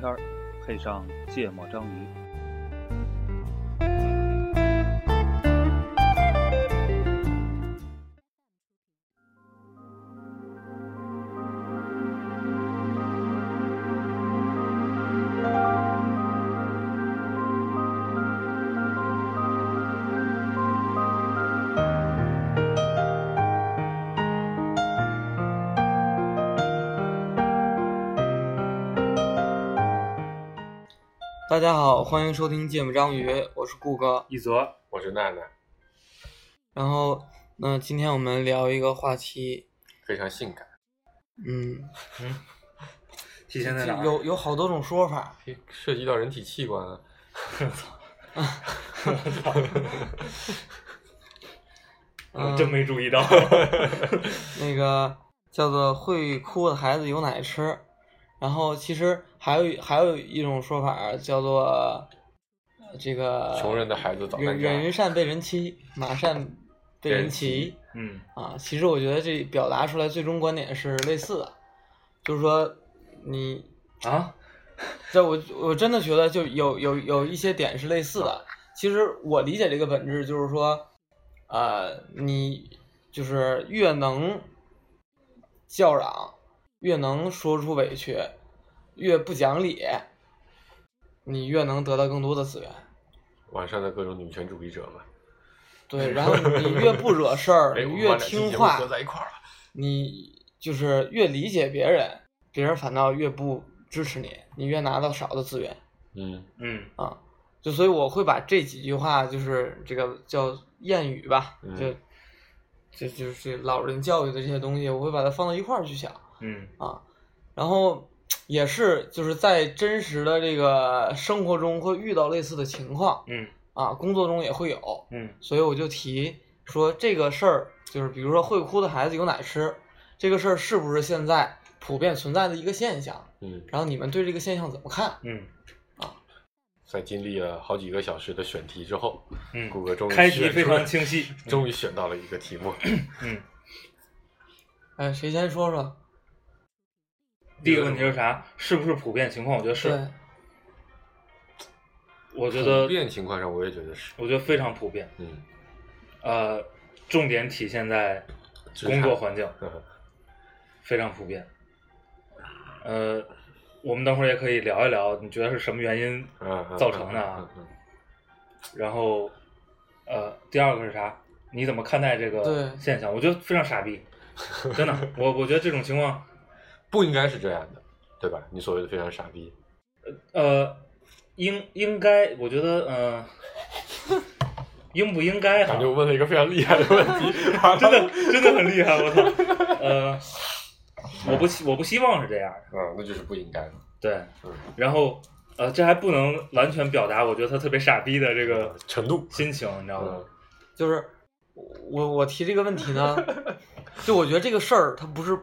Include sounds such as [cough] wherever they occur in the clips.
天儿，配上芥末章鱼。大家好，欢迎收听《芥末章鱼》，我是顾哥。一泽，我是娜娜，然后，那今天我们聊一个话题，非常性感，嗯嗯，体现在哪？有有好多种说法。涉及到人体器官啊。嗯 [laughs] 我真没注意到。[laughs] 那个叫做“会哭的孩子有奶吃”，然后其实还有还有一种说法叫做呃这个穷人的孩子早人当家人善被人欺，马善被人骑嗯啊。其实我觉得这表达出来最终观点是类似的，就是说你啊，[laughs] 这我我真的觉得就有有有一些点是类似的。其实我理解这个本质就是说，呃，你就是越能叫嚷，越能说出委屈，越不讲理，你越能得到更多的资源。网上的各种女权主义者嘛。对，然后你越不惹事儿，[laughs] 越听话合，在一块儿了。你就是越理解别人，别人反倒越不支持你，你越拿到少的资源。嗯嗯啊，就所以我会把这几句话，就是这个叫谚语吧，嗯就就就是老人教育的这些东西，我会把它放到一块儿去想嗯啊，然后也是就是在真实的这个生活中会遇到类似的情况嗯啊，工作中也会有，嗯所以我就提说这个事儿，就是比如说会哭的孩子有奶吃，这个事儿是不是现在普遍存在的一个现象？嗯，然后你们对这个现象怎么看？嗯在经历了好几个小时的选题之后，嗯，谷歌终于开题非常清晰。[laughs] 终于选到了一个题目。嗯，[laughs] 哎，谁先说说？第一个问题是啥？是不是普遍情况？我觉得是。我觉得普，遍情况上，我也觉得是。我觉得非常普遍。嗯，呃，重点体现在工作环境，嗯非常普遍。呃，我们等会儿也可以聊一聊，你觉得是什么原因造成的啊？嗯嗯然后，呃，第二个是啥？你怎么看待这个现象？我觉得非常傻逼，[laughs] 真的，我我觉得这种情况，不应该是这样的，对吧？你所谓的非常傻逼，呃，应应该，我觉得，呃，应不应该哈感觉？我问了一个非常厉害的问题，[laughs] 真的真的很厉害，我操！呃，我不希我不希望是这样的，嗯，那就是不应该的。对嗯。然后，呃，这还不能完全表达我觉得他特别傻逼的这个程度，心情，你知道吗嗯？就是我我提这个问题呢，[laughs] 就我觉得这个事儿它不是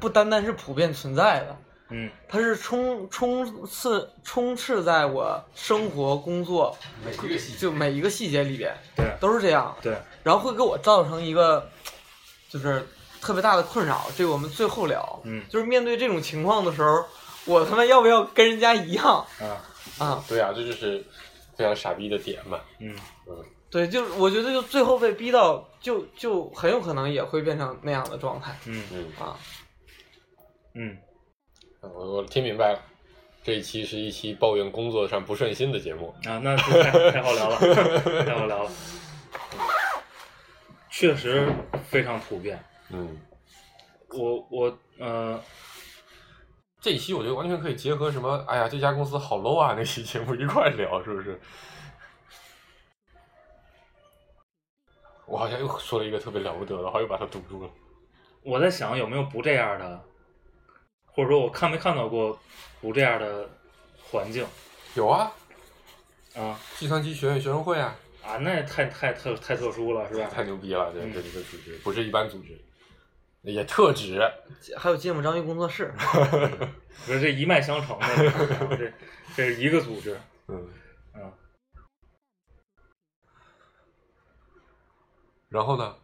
不单单是普遍存在的，嗯。它是充充斥充斥在我生活工作每一个细节，就每一个细节里边，对。都是这样，对，然后会给我造成一个就是特别大的困扰，这个我们最后聊，嗯。就是面对这种情况的时候，我他妈要不要跟人家一样？啊。啊？对啊，这就是非常傻逼的点嘛。嗯。对，就是我觉得就最后被逼到，就就很有可能也会变成那样的状态。嗯。嗯，啊。嗯我我听明白了，这一期是一期抱怨工作上不顺心的节目。啊，那是太太好聊了，[laughs] 太好聊了，确实非常普遍。嗯，我我呃，这一期我觉得完全可以结合什么，哎呀，这家公司好 low 啊，那期节目一块聊，是不是？我好像又说了一个特别了不得的，好像又把它堵住了。我在想有没有不这样的，或者说我看没看到过不这样的环境有啊，啊计算机学院学生会啊，啊，那也太太特太特殊了，是吧？太牛逼了，这嗯这这个组织不是一般组织，也特指。还有芥末章鱼工作室，[laughs] 不是这一脉相承的，[laughs] 这这是一个组织，嗯，嗯，然后呢，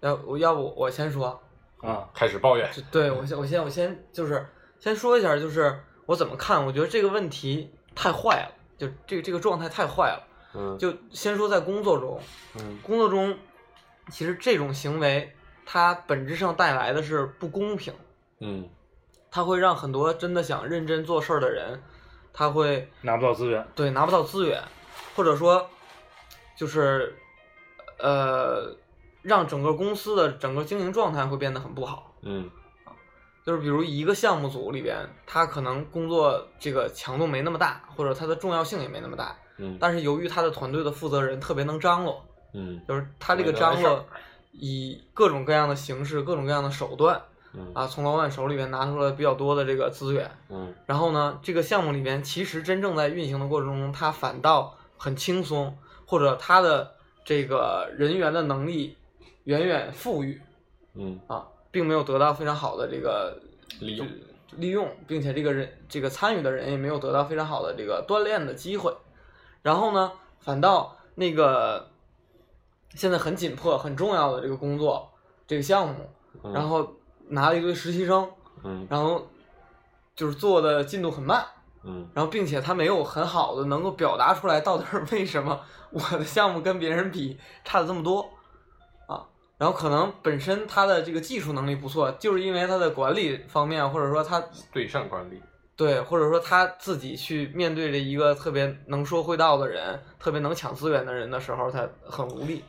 要我要不我先说，啊，开始抱怨。对我先我先我先就是先说一下，就是我怎么看，我觉得这个问题太坏了，就这个这个状态太坏了。嗯就先说在工作中，嗯工作中其实这种行为它本质上带来的是不公平，嗯它会让很多真的想认真做事儿的人，他会拿不到资源，对拿不到资源，或者说就是呃让整个公司的整个经营状态会变得很不好。嗯。就是比如一个项目组里边，他可能工作这个强度没那么大，或者他的重要性也没那么大，嗯。但是由于他的团队的负责人特别能张罗，嗯就是他这个张罗以各种各样的形式、各种各样的手段嗯啊，从老板手里边拿出了比较多的这个资源，嗯。然后呢，这个项目里边其实真正在运行的过程中，他反倒很轻松，或者他的这个人员的能力远远富裕嗯啊，并没有得到非常好的这个利用利用，并且这个人这个参与的人也没有得到非常好的这个锻炼的机会。然后呢，反倒那个现在很紧迫、很重要的这个工作这个项目，嗯然后拿了一堆实习生，嗯然后就是做的进度很慢，嗯然后并且他没有很好的能够表达出来到底是为什么我的项目跟别人比差的这么多啊。然后可能本身他的这个技术能力不错，就是因为他的管理方面，或者说他对上管理对，或者说他自己去面对着一个特别能说会道的人，特别能抢资源的人的时候，他很无力。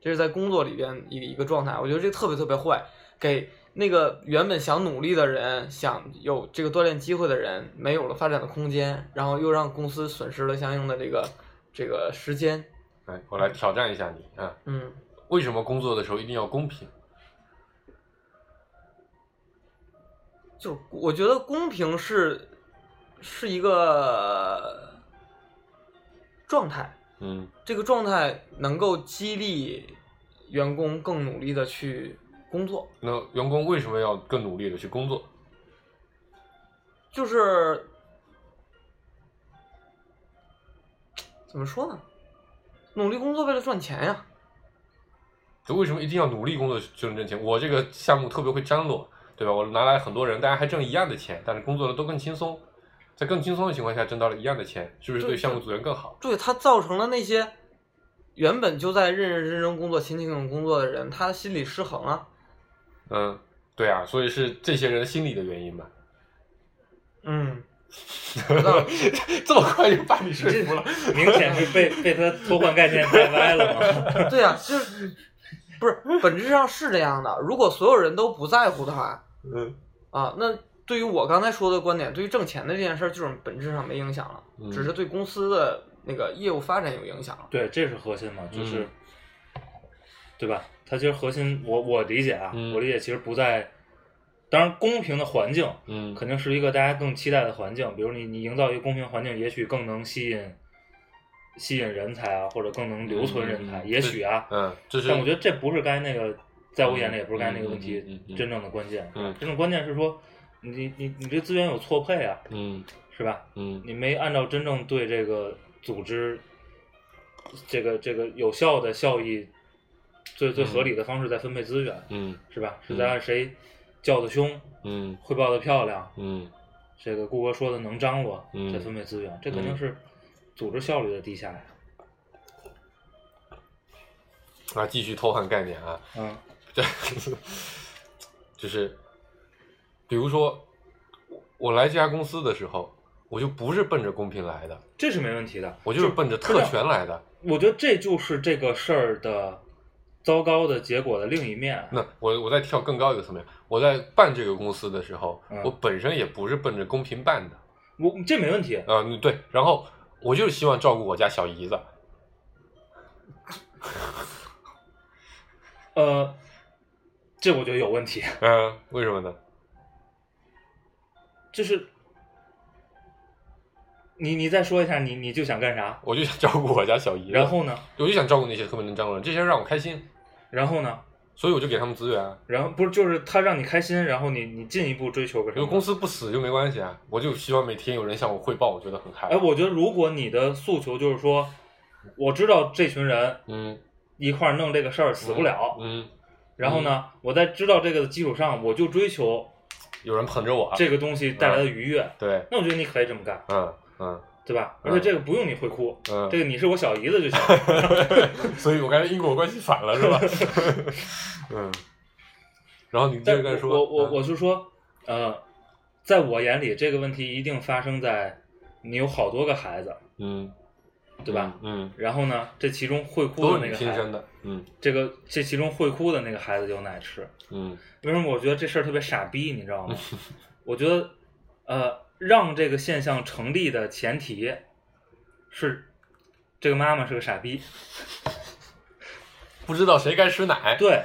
这是在工作里边一个一个状态，我觉得这特别特别坏，给那个原本想努力的人、想有这个锻炼机会的人，没有了发展的空间，然后又让公司损失了相应的这个这个时间。来，我来挑战一下你啊！嗯，为什么工作的时候一定要公平？就我觉得公平是是一个状态，嗯这个状态能够激励员工更努力的去工作，那员工为什么要更努力的去工作？就是怎么说呢？努力工作为了赚钱呀。就为什么一定要努力工作就能挣钱？我这个项目特别会张罗，对吧？我拿来很多人，大家还挣一样的钱，但是工作的都更轻松，在更轻松的情况下挣到了一样的钱，是不是对对项目组员更好？对，他造成了那些原本就在认认真真工作、勤勤恳恳工作的人，他心理失衡啊。嗯，对啊，所以是这些人心理的原因吧？嗯，有道理这么快就把你说服了？明显是被被他偷换概念带歪了嘛。对呀、就是不是本质上是这样的。如果所有人都不在乎的话，嗯啊，那对于我刚才说的观点，对于挣钱的这件事儿，就是本质上没影响了，嗯只是对公司的那个业务发展有影响了。对，这是核心嘛，嗯就是，对吧？它其实核心，我我理解啊，嗯我理解其实不在，当然公平的环境嗯肯定是一个大家更期待的环境，比如你你营造一个公平环境，也许更能吸引吸引人才啊，或者更能留存人才，嗯也许啊，嗯，但我觉得这不是该那个，在我眼里也不是该那个问题真正的关键，嗯真正关键是说你你你这资源有错配啊，嗯是吧？嗯你没按照真正对这个组织这个这个有效的效益最最合理的方式在分配资源，嗯是吧？是在按谁叫的凶，嗯汇报的漂亮，嗯这个顾哥说的能张罗，嗯再分配资源，这肯定是组织效率的低下呀。啊，继续偷换概念啊，嗯 [laughs] 这就是，比如说我我来这家公司的时候，我就不是奔着公平来的，这是没问题的，我就是奔着特权来的。我觉得这就是这个事儿的糟糕的结果的另一面。那我我再跳更高一个层面，我在办这个公司的时候，嗯我本身也不是奔着公平办的，我这没问题，啊、嗯，对，然后我就是希望照顾我家小姨子，[laughs] 呃，这我觉得有问题，[laughs] 嗯、为什么呢？就是你你再说一下，你你就想干啥？我就想照顾我家小姨子，然后呢？我就想照顾那些特别能张罗的人，这些人让我开心，然后呢？所以我就给他们资源啊。然后不是就是他让你开心，然后你你进一步追求个什么？因为公司不死就没关系啊，我就希望每天有人向我汇报，我觉得很嗨。哎，我觉得如果你的诉求就是说，我知道这群人嗯，一块儿弄这个事儿死不了，嗯然后呢，我在知道这个的基础上，我就追求有人捧着我，这个东西带来的愉悦，对，那我觉得你可以这么干，嗯嗯对吧？嗯而且这个不用你会哭，嗯，这个你是我小姨子就行。[laughs] 所以我刚才因果关系反了是吧？[laughs] 嗯，然后你接但着该说，我我嗯我是说，呃，在我眼里，这个问题一定发生在你有好多个孩子，嗯，对吧？嗯，然后呢，这其中会哭的那个孩子，亲生的，嗯这个这其中会哭的那个孩子有奶吃。嗯为什么我觉得这事儿特别傻逼？你知道吗？[laughs] 我觉得，呃，让这个现象成立的前提是这个妈妈是个傻逼，不知道谁该吃奶，对，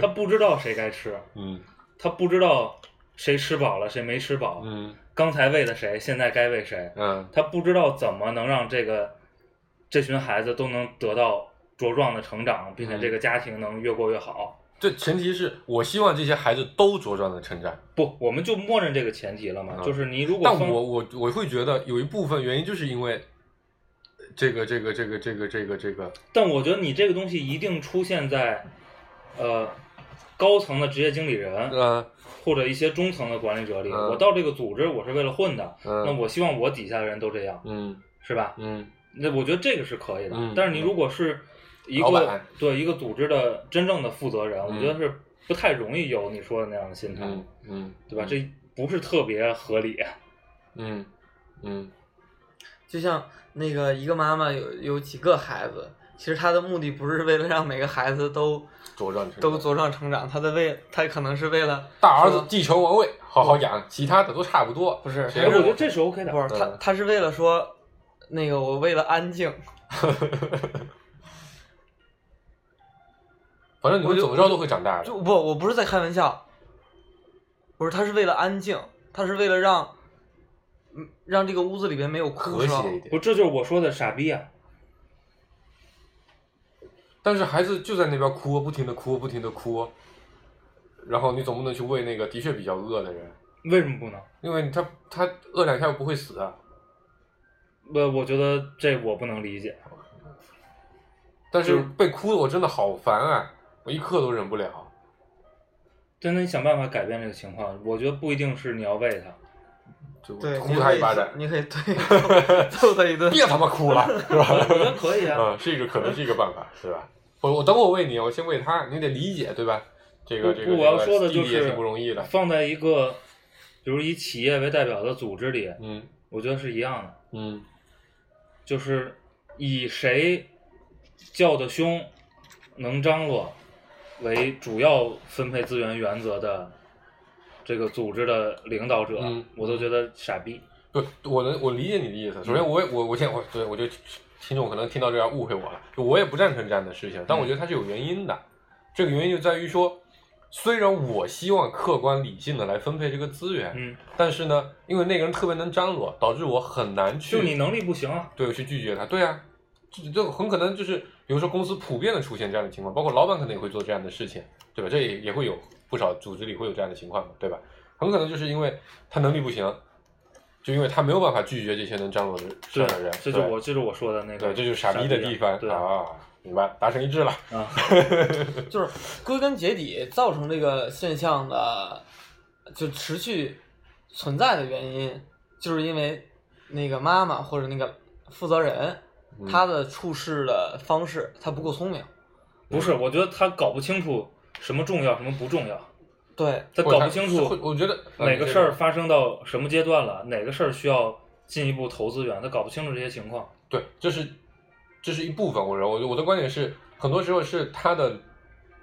他不知道谁该吃，嗯她不知道谁吃饱了，谁没吃饱，嗯刚才喂的谁，现在该喂谁，嗯她不知道怎么能让这个这群孩子都能得到茁壮的成长，并且嗯这个家庭能越过越好。这前提是我希望这些孩子都茁壮的成长，不，我们就默认这个前提了嘛，嗯就是你如果但我我我会觉得有一部分原因就是因为这个这个这个这个这个这个，但我觉得你这个东西一定出现在，呃，高层的职业经理人嗯或者一些中层的管理者里。嗯我到这个组织，我是为了混的，那嗯我希望我底下的人都这样，嗯是吧？嗯那我觉得这个是可以的。嗯但是你如果是一个对一个组织的真正的负责人，我嗯觉得是不太容易有你说的那样的心态，嗯嗯，对吧？这不是特别合理。嗯嗯就像那个一个妈妈有有几个孩子，其实她的目的不是为了让每个孩子都茁壮成长都茁壮成长，她的为她可能是为了大儿子继承王位，好好养，其他的都差不多。不是其实我觉得这是 OK 的。不是她嗯她是为了说那个我为了安静，[laughs] 反正你们怎么着都会长大的。就不我不是在开玩笑，不是他是为了安静，他是为了让嗯让这个屋子里边没有哭声，和谐一点不，，这就是我说的傻逼啊！但是孩子就在那边哭，不停的哭，不停的哭，然后你总不能去喂那个的确比较饿的人，为什么不能？因为他他饿两下又不会死啊。呃，我觉得这我不能理解。但是被哭的我真的好烦啊，我一刻都忍不了。真的，你想办法改变这个情况。我觉得不一定是你要喂他，就对，呼他一巴掌，你可以对 [laughs] 揍他一顿，别他妈哭了，[laughs] 是吧？我觉得可以啊。嗯，是一个可能是一个办法，是吧？我我等我喂你，我先喂他，你得理解，对吧？这个这个，我要说的就弟弟也是挺不容易的。放在一个，比如以企业为代表的组织里，嗯我觉得是一样的，嗯就是以谁叫的凶、能张罗为主要分配资源原则的这个组织的领导者，嗯我都觉得傻逼。不，我能我理解你的意思。首先我，也我我现在我对我觉得听众可能听到这样误会我了，就我也不赞成这样的事情，但我觉得它是有原因的。这个原因就在于说，虽然我希望客观理性的来分配这个资源，嗯，但是呢，因为那个人特别能张罗，导致我很难去就你能力不行啊。对去拒绝他。对啊，这这很可能就是，比如说公司普遍的出现这样的情况，包括老板可能也会做这样的事情，对吧？这也也会有不少组织里会有这样的情况嘛，对吧？很可能就是因为他能力不行，就因为他没有办法拒绝这些能张罗的事的人，，这就对我这就是我说的那个，对，这就是傻逼的地方对啊，明白，达成一致了。啊，[laughs] 就是归根结底造成这个现象的就持续存在的原因，就是因为那个妈妈或者那个负责人，嗯他的处事的方式他不够聪明，不是，我觉得他搞不清楚什么重要，什么不重要，对他搞不清楚我觉得呃哪个事儿发生到什么阶段了，哪个事儿需要进一步投资源，他搞不清楚这些情况。对，这是这是一部分。我认为我我的观点是，很多时候是他的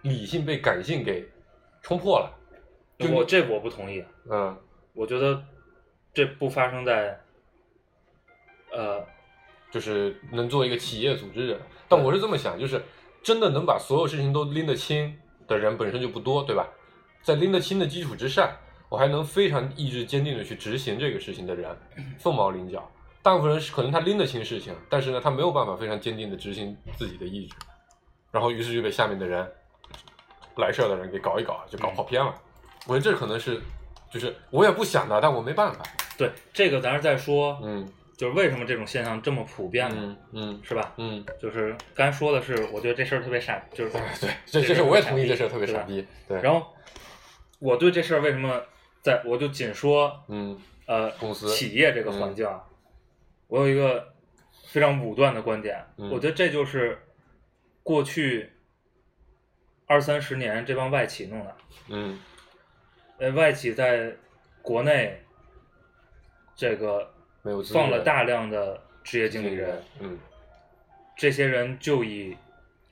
理性被感性给冲破了。就我这我不同意，嗯我觉得这不发生在，呃，就是能做一个企业组织人。但我是这么想，就是真的能把所有事情都拎得清的人本身就不多，对吧？在拎得清的基础之上，我还能非常意志坚定的去执行这个事情的人，凤毛麟角。大部分人是可能他拎得清事情，但是呢，他没有办法非常坚定的执行自己的意志，然后于是就被下面的人来事儿的人给搞一搞，就搞跑偏了。我觉得这可能是，就是我也不想的，但我没办法。对这个咱是在说，嗯就是为什么这种现象这么普遍呢，嗯嗯是吧？嗯，就是刚才说的是，我觉得这事儿特别傻，就是对对，这这事我也同意，这事儿特别傻逼。对，然后我对这事儿为什么在我就仅说嗯呃公司企业这个环境啊，我有一个非常武断的观点，嗯我觉得这就是过去二三十年这帮外企弄的。嗯呃，外企在国内这个没有放了大量的职业经理人，，嗯，这些人就以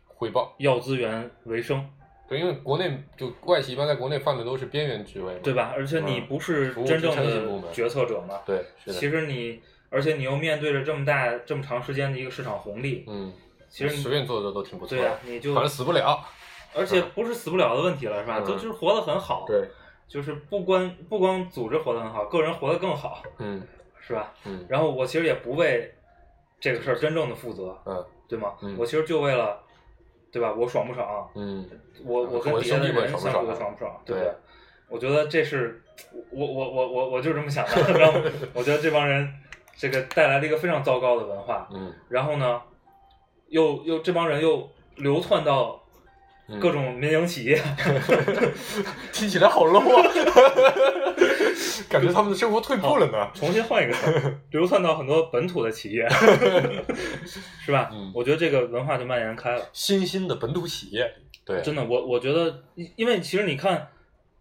回报。要资源为生，对，因为国内就外企一般在国内放的都是边缘职位嘛，对吧？而且你嗯不是真正的决策者嘛，对，是的，其实你，而且你又面对着这么大、这么长时间的一个市场红利，嗯，其实你随便做的都挺不错的，对呀、你就反正死不了。而且不是死不了的问题了，是吧？嗯。就就是活得很好，，对，就是不光不光组织活得很好，个人活得更好，嗯是吧？嗯然后我其实也不为这个事儿真正的负责，嗯对吗？嗯我其实就为了，对吧？我爽不爽？嗯我我跟我底下的人相处的爽不爽？对不对对？我觉得这是我我我我我就这么想的。[laughs] 然后我觉得这帮人这个带来了一个非常糟糕的文化，嗯然后呢，又又这帮人又流窜到嗯各种民营企业，[laughs] 听起来好 low 啊，[laughs] 感觉他们的生活退步了呢。重新换一个词儿，[laughs] 流窜到很多本土的企业，是吧？嗯我觉得这个文化就蔓延开了。新兴的本土企业，对，真的，我我觉得，因为其实你看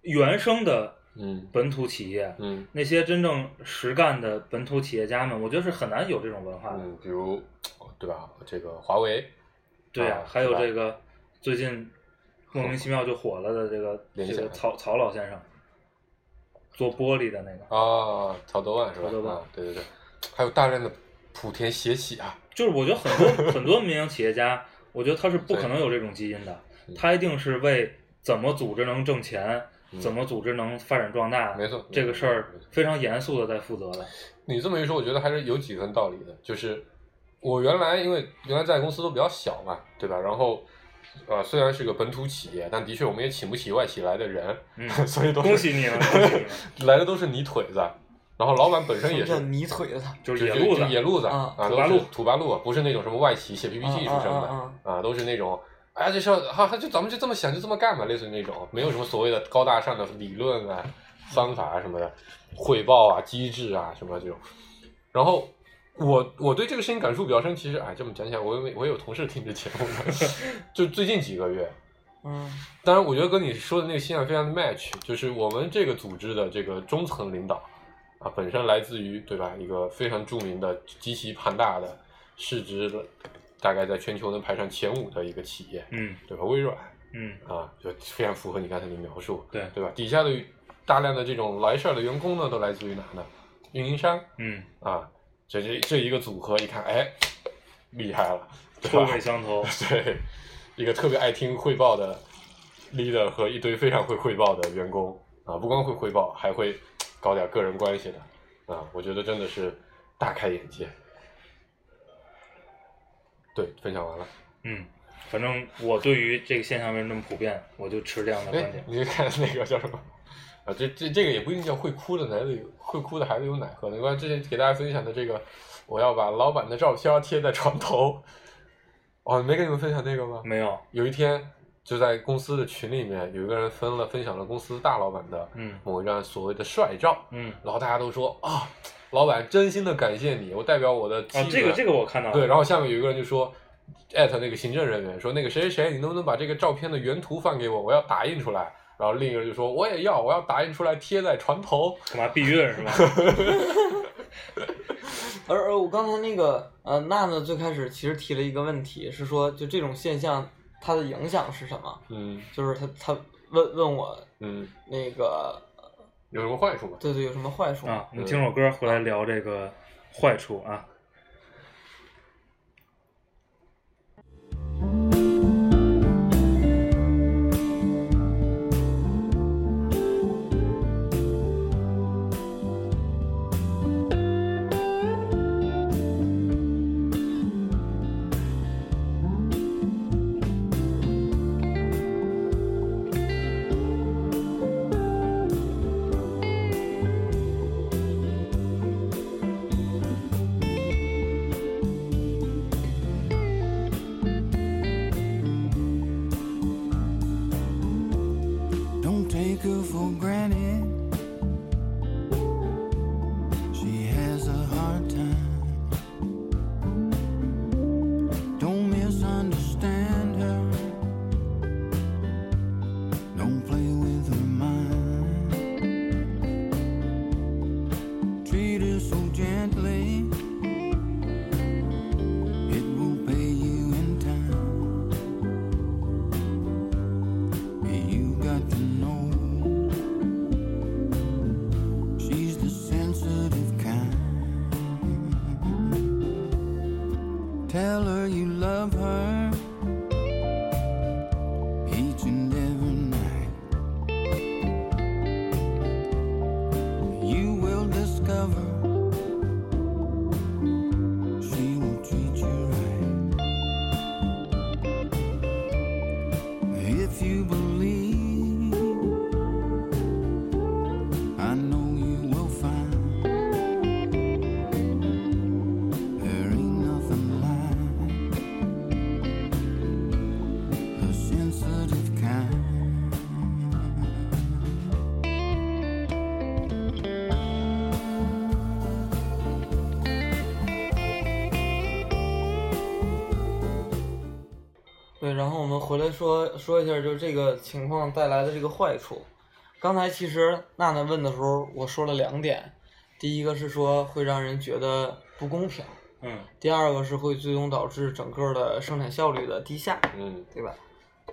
原生的嗯本土企业，嗯那些真正实干的本土企业家们，我觉得是很难有这种文化的。嗯，比如对吧？这个华为，对呀、啊还有这个最近莫名其妙就火了的这个这个曹曹老先生，做玻璃的那个，啊，曹德旺是吧？曹德旺啊，对对对，还有大量的莆田鞋企啊，就是我觉得很多很多民营企业家，我觉得他是不可能有这种基因的，嗯他一定是为怎么组织能挣钱，嗯怎么组织能发展壮大，没错这个事儿非常严肃的在负责的。你这么一说，我觉得还是有几分道理的。就是我原来因为原来在公司都比较小嘛，对吧？然后呃，虽然是个本土企业，但的确我们也请不起外企来的人，[laughs] 嗯所以都恭喜你了，恭喜你了！[laughs] 来的都是泥腿子。然后老板本身也是泥腿子，就是野路子，野路子啊啊，土八路土八路，不是那种什么外企写 PPT 什么的啊啊啊，都是那种。哎，这事儿哈，哈就咱们就这么想，就这么干吧，类似于那种，没有什么所谓的高大上的理论啊、方法啊什么的，汇报啊、机制啊什么这种。然后我我对这个事情感触比较深，其实哎，这么讲起来，我有我有同事听这节目的，[laughs] 就最近几个月，嗯当然，我觉得跟你说的那个现象非常的 match，就是我们这个组织的这个中层领导啊，本身来自于对吧一个非常著名的、极其庞大的市值的，大概在全球能排上前五的一个企业，嗯对吧？微软嗯啊，就非常符合你刚才的描述，对对吧？底下的大量的这种来事儿的员工呢，都来自于哪呢？运营商嗯，啊，这这这一个组合，一看，哎，厉害了，对臭吧？味相投。[laughs] 对，一个特别爱听汇报的 leader 和一堆非常会汇报的员工啊，不光会汇报，还会搞点个人关系的啊，我觉得真的是大开眼界。对，分享完了。嗯，反正我对于这个现象为什么那么普遍，我就持这样的观哎点，。你看那个叫什么？啊，这这这个也不一定叫会哭的孩子有会哭的孩子有奶喝。你关之前给大家分享的这个，我要把老板的照片贴在床头。哦，没跟你们分享那个吗？没有，有一天就在公司的群里面，有一个人分了分享了公司大老板的嗯某一张所谓的帅照，嗯，然后大家都说啊，老板真心的感谢你，我代表我的啊，这个这个我看到了。对，然后下面有一个人就说。艾特那个行政人员说那个谁谁谁，你能不能把这个照片的原图放给我？我要打印出来。然后另一个人就说我也要，我要打印出来贴在船头。干嘛避孕是吧？[laughs] 而而我刚才那个呃，娜娜最开始其实提了一个问题，是说就这种现象它的影响是什么？嗯就是他他问问我嗯，那个有什么坏处吗？对对有什么坏处吗？啊，我们听首歌回来聊这个坏处啊。们回来说说一下，就是这个情况带来的这个坏处。刚才其实娜娜问的时候，我说了两点，第一个是说会让人觉得不公平，嗯第二个是会最终导致整个的生产效率的低下，嗯对吧？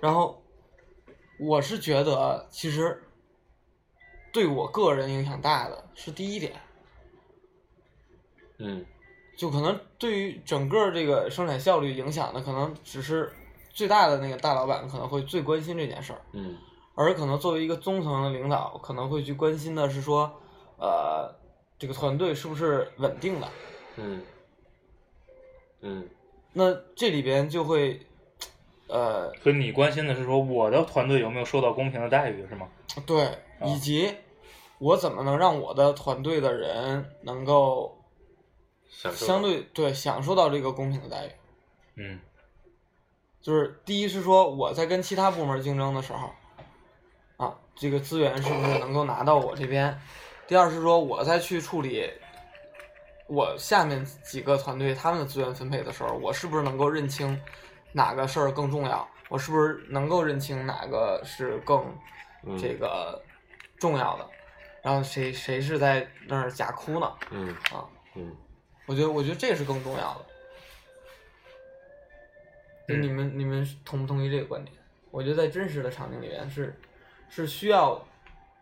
然后我是觉得，其实对我个人影响大的是第一点，嗯就可能对于整个这个生产效率影响的，可能只是最大的那个大老板可能会最关心这件事儿，嗯而可能作为一个中层的领导，可能会去关心的是说，呃，这个团队是不是稳定的。嗯嗯那这里边就会，呃，所以你关心的是说我的团队有没有受到公平的待遇是吗？对，啊以及我怎么能让我的团队的人能够相对对享受到这个公平的待遇。嗯就是第一是说我在跟其他部门竞争的时候，啊，这个资源是不是能够拿到我这边？第二是说我在去处理我下面几个团队他们的资源分配的时候，我是不是能够认清哪个事儿更重要？我是不是能够认清哪个是更嗯这个重要的？然后谁谁是在那儿假哭呢？嗯啊，嗯我觉得我觉得这是更重要的。你们你们同不同意这个观点？我觉得在真实的场景里面是是需要，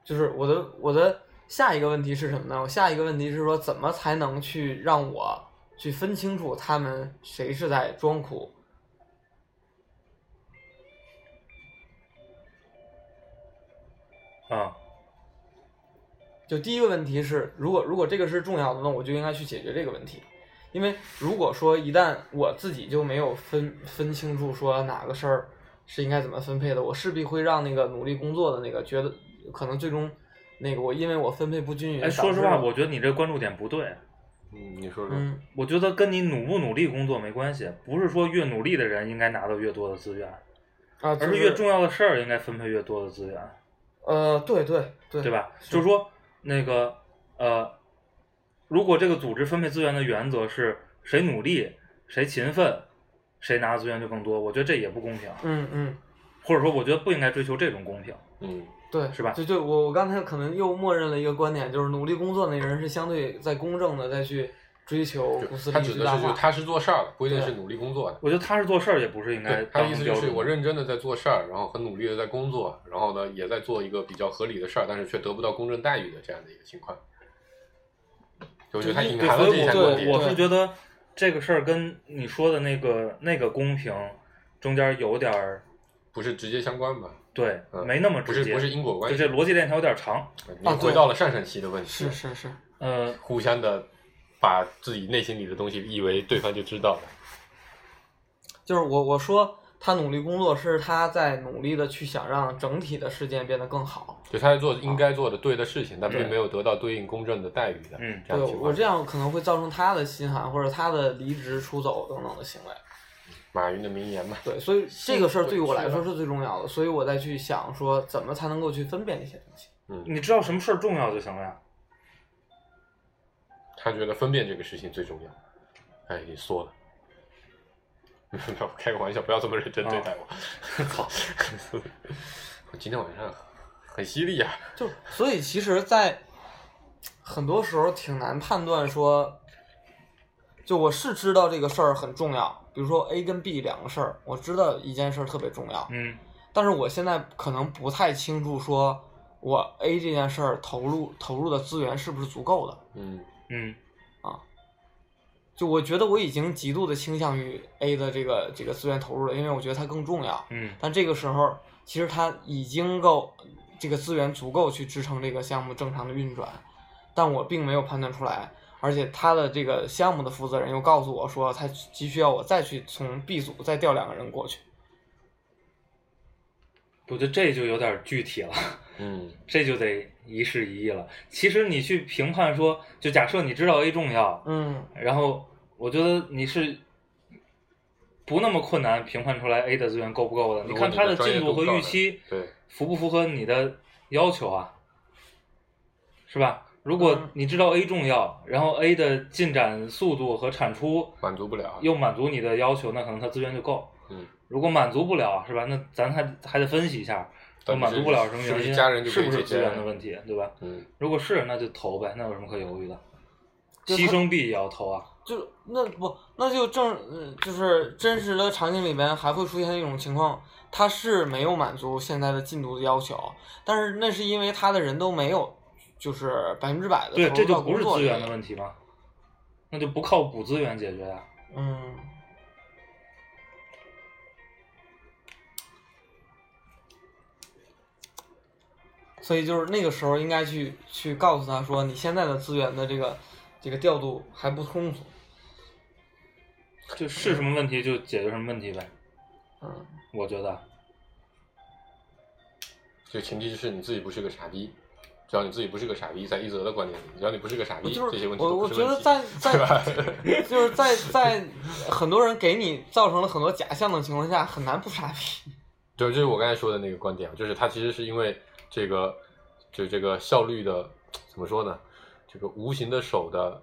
就是我的我的下一个问题是什么呢？我下一个问题是说怎么才能去让我去分清楚他们谁是在装哭？啊就第一个问题是，如果如果这个是重要的，那我就应该去解决这个问题。因为如果说一旦我自己就没有分分清楚说哪个事儿是应该怎么分配的，我势必会让那个努力工作的那个觉得可能最终那个我因为我分配不均匀，哎，说实话，我觉得你这关注点不对。嗯，你说说，嗯我觉得跟你努不努力工作没关系，不是说越努力的人应该拿到越多的资源，啊，就而是越重要的事儿应该分配越多的资源，呃，对对对，对吧？是就是说，那个呃，如果这个组织分配资源的原则是谁努力谁勤奋，谁拿的资源就更多，我觉得这也不公平，嗯嗯，或者说我觉得不应该追求这种公平。嗯对，是吧就就我我刚才可能又默认了一个观点，就是努力工作那人是相对在公正的再去追求公司他指的是就。他是做事儿的，不一定是努力工作的。我觉得他是做事儿也不是应该，他的意思就是我认真的在做事儿，然后很努力的在工作，然后呢也在做一个比较合理的事儿，但是却得不到公正待遇的这样的一个情况。就我觉得他隐对，含了这一层观点。我我是觉得这个事儿跟你说的那个那个公平中间有点儿不是直接相关吧？对，嗯没那么直接，不是不是因果关系，就这逻辑链条有点长。你啊回到了上升期的问题，是是是，呃，互相的把自己内心里的东西以为对方就知道了。就是我我说他努力工作是他在努力的去想让整体的事件变得更好。就他在做应该做的对的事情，但并没有得到对应公正的待遇的，嗯对。我这样可能会造成他的心寒或者他的离职出走等等的行为。马云的名言嘛，对，所以这个事儿对于我来说是最重要的，所以我再去想说怎么才能够去分辨这些东西。嗯你知道什么事儿重要就行了呀。他觉得分辨这个事情最重要。哎，你说了。我 [laughs] 开个玩笑，不要这么认真对待我。[laughs] 好，我 [laughs] 今天晚上很犀利啊。就所以其实，在很多时候挺难判断说，就我是知道这个事儿很重要，比如说 A 跟 B 两个事儿，我知道一件事儿特别重要，嗯但是我现在可能不太清楚说我 A 这件事儿投入投入的资源是不是足够的。嗯嗯就我觉得我已经极度的倾向于 A 的这个这个资源投入了，因为我觉得它更重要。嗯但这个时候，其实它已经够这个资源足够去支撑这个项目正常的运转，但我并没有判断出来，而且他的这个项目的负责人又告诉我说，他急需要我再去从 B 组再调两个人过去。我觉得这就有点具体了。嗯这就得一事一议了。其实你去评判说，就假设你知道 A 重要，嗯然后我觉得你是不那么困难评判出来 A 的资源够不够的。你看它的进度和预期对，符不符合你的要求啊，是吧？如果嗯你知道 A 重要，然后 A 的进展速度和产出满足不了。又满足你的要求，那可能它资源就够。嗯，如果满足不了，是吧？那咱还还得分析一下，满足不了什么原因，是家人就是不是资源的问题，对吧？嗯如果是，那就投呗，那有什么可犹豫的？牺牲币也要投啊。就那不那就正呃就是真实的场景里边还会出现一种情况，他是没有满足现在的进度的要求，但是那是因为他的人都没有就是百分之百的对，投入到这就不工作里是资源的问题吗？那就不靠补资源解决呀、嗯。所以就是那个时候应该去去告诉他说，你现在的资源的这个这个调度还不充足。就是什么问题就解决什么问题呗。嗯，我觉得，就前提就是你自己不是个傻逼。只要你自己不是个傻逼，在一泽的观点里，只要你不是个傻逼，就是这些问题我我觉得在 [laughs] 在？就是在在很多人给你造成了很多假象的情况下，很难不傻逼。对，就是我刚才说的那个观点，就是他其实是因为这个，就这个效率的怎么说呢？这个无形的手的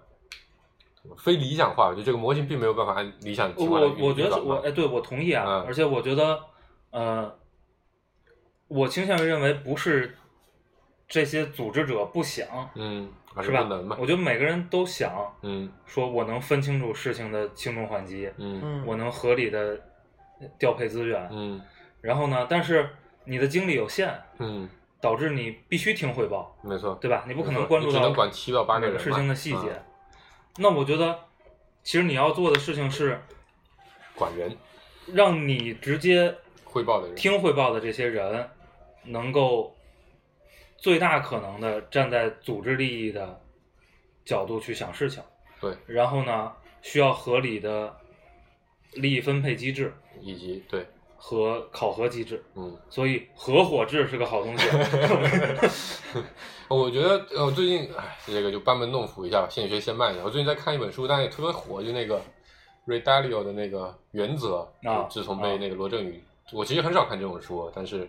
非理想化，就这个模型并没有办法按理想情况我我觉得我哎，对我同意啊，嗯。而且我觉得，呃，我倾向于认为不是这些组织者不想，嗯，还是吧？我觉得每个人都想嗯。说，我能分清楚事情的轻重缓急，嗯。嗯，我能合理的调配资源，嗯。然后呢，但是你的精力有限，嗯，导致你必须听汇报，没错，对吧？你不可能关注到能管七到八个事情的细节。嗯那我觉得，其实你要做的事情是管人让你直接汇报的人，听汇报的这些人，能够最大可能的站在组织利益的角度去想事情。对，然后呢，需要合理的利益分配机制以及对，和考核机制。嗯。所以合伙制是个好东西。[laughs] 我觉得我，最近哎，这个就班门弄斧一下吧，现学现卖一下。我最近在看一本书，但也特别火，就那个 Ray Dalio 的那个原则啊就自从被那个罗振宇，我其实很少看这种书，但是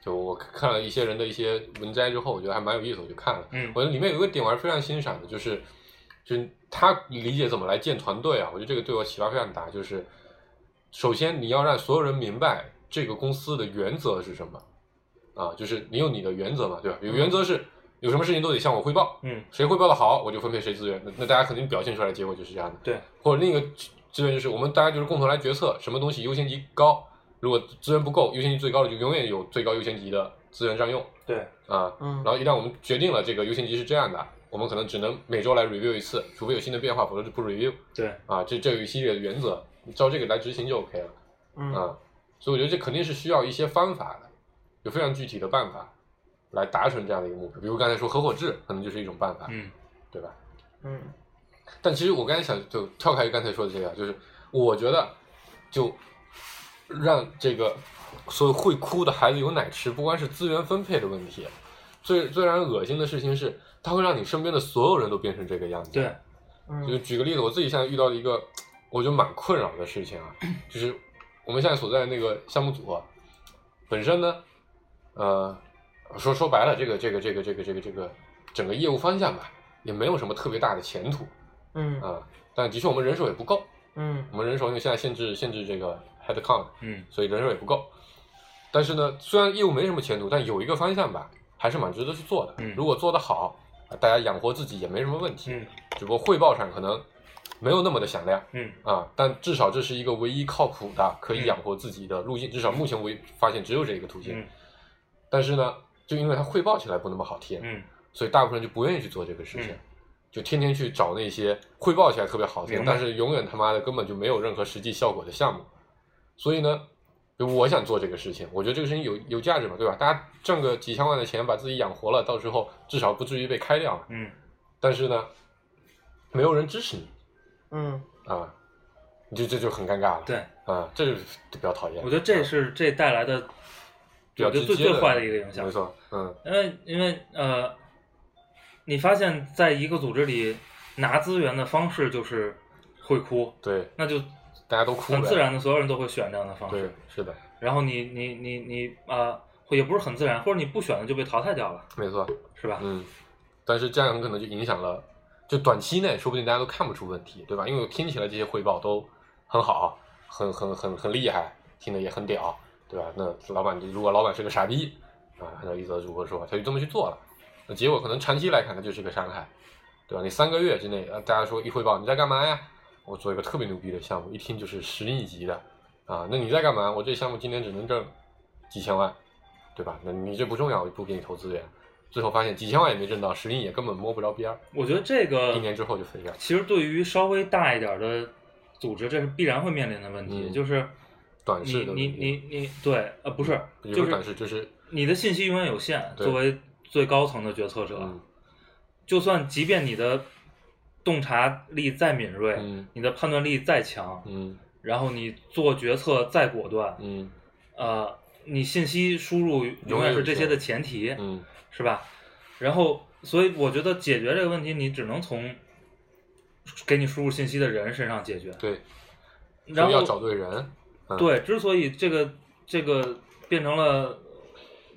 就我看了一些人的一些文摘之后，我觉得还蛮有意思，我就看了。嗯我觉得里面有一个点我还是非常欣赏的，就是就是他理解怎么来建团队啊，我觉得这个对我启发非常大。就是首先你要让所有人明白这个公司的原则是什么啊，就是你有你的原则嘛，对吧？有原则是有什么事情都得向我汇报，嗯，谁汇报的好，我就分配谁资源。那那大家肯定表现出来的结果就是这样的。对，或者另一个资源就是我们大家就是共同来决策什么东西优先级高，如果资源不够，优先级最高的就永远有最高优先级的资源占用对，啊。嗯然后一旦我们决定了这个优先级是这样的，我们可能只能每周来 review 一次，除非有新的变化，否则就不 review 对，啊。这这有一系列的原则，你照这个来执行就 OK 了嗯啊。所以我觉得这肯定是需要一些方法的，有非常具体的办法来达成这样的一个目标。比如刚才说合伙制，可能就是一种办法，嗯对吧？嗯但其实我刚才想就跳开刚才说的这个，就是我觉得就让这个所有会哭的孩子有奶吃，不光是资源分配的问题，最最让人恶心的事情是，它会让你身边的所有人都变成这个样子。对，嗯就嗯举个例子，我自己现在遇到的一个我觉得蛮困扰的事情啊，[clears throat] 就是我们现在所在的那个项目组啊，本身呢，呃，说说白了，这个这个这个这个这个这个整个业务方向吧，也没有什么特别大的前途嗯啊，但的确我们人手也不够，嗯我们人手因为现在限制限制这个 head count，嗯所以人手也不够。但是呢，虽然业务没什么前途，但有一个方向吧，还是蛮值得去做的。嗯如果做得好，啊大家养活自己也没什么问题。嗯只不过汇报上可能没有那么的响亮嗯啊，但至少这是一个唯一靠谱的可以嗯养活自己的路径。至少目前为发现只有这一个途径。嗯但是呢，就因为它汇报起来不那么好听，嗯所以大部分人就不愿意去做这个事情。嗯就天天去找那些汇报起来特别好听，但是永远他妈的根本就没有任何实际效果的项目。所以呢，就我想做这个事情，我觉得这个事情有有价值嘛，对吧？大家挣个几千万的钱，把自己养活了，到时候至少不至于被开掉嘛。嗯，但是呢，没有人支持你嗯啊，你就这就很尴尬了。对，啊，这就比较讨厌。我觉得这啊是这带来的，比较最最坏的一个影响没。错，嗯因为因为呃，你发现在一个组织里拿资源的方式就是会哭，对，那就大家都哭呗很自然的，所有人都会选这样的方对式。，是的，然后你你你你啊、呃，也不是很自然，或者你不选的就被淘汰掉了，没错，是吧？嗯，但是这样很可能就影响了，就短期内说不定大家都看不出问题，对吧？因为我听起来这些汇报都很好，很很很很厉害，听的也很屌，对吧？那老板如果老板是个傻逼啊，按照一则主播说，他就这么去做了，那结果可能长期来看，它就是个伤害，对吧？你三个月之内，呃，大家说一汇报你在干嘛呀？我做一个特别牛逼的项目，一听就是十亿级的啊，那你在干嘛？我这项目今年只能挣几千万，对吧？那你这不重要，我不给你投资源。最后发现几千万也没挣到，十亿也根本摸不着边儿，我觉得这个一年之后就废掉。其实对于稍微大一点的组织，这是必然会面临的问题，嗯就是你短视的你问题你你对呃不是就是短视就是你的信息永远有限，作为最高层的决策者，嗯就算即便你的洞察力再敏锐，嗯你的判断力再强，嗯然后你做决策再果断，嗯呃，你信息输入永远是这些的前提，嗯是吧？然后，所以我觉得解决这个问题，你只能从给你输入信息的人身上解决。对，然后要找对人。嗯、对，之所以这个这个变成了，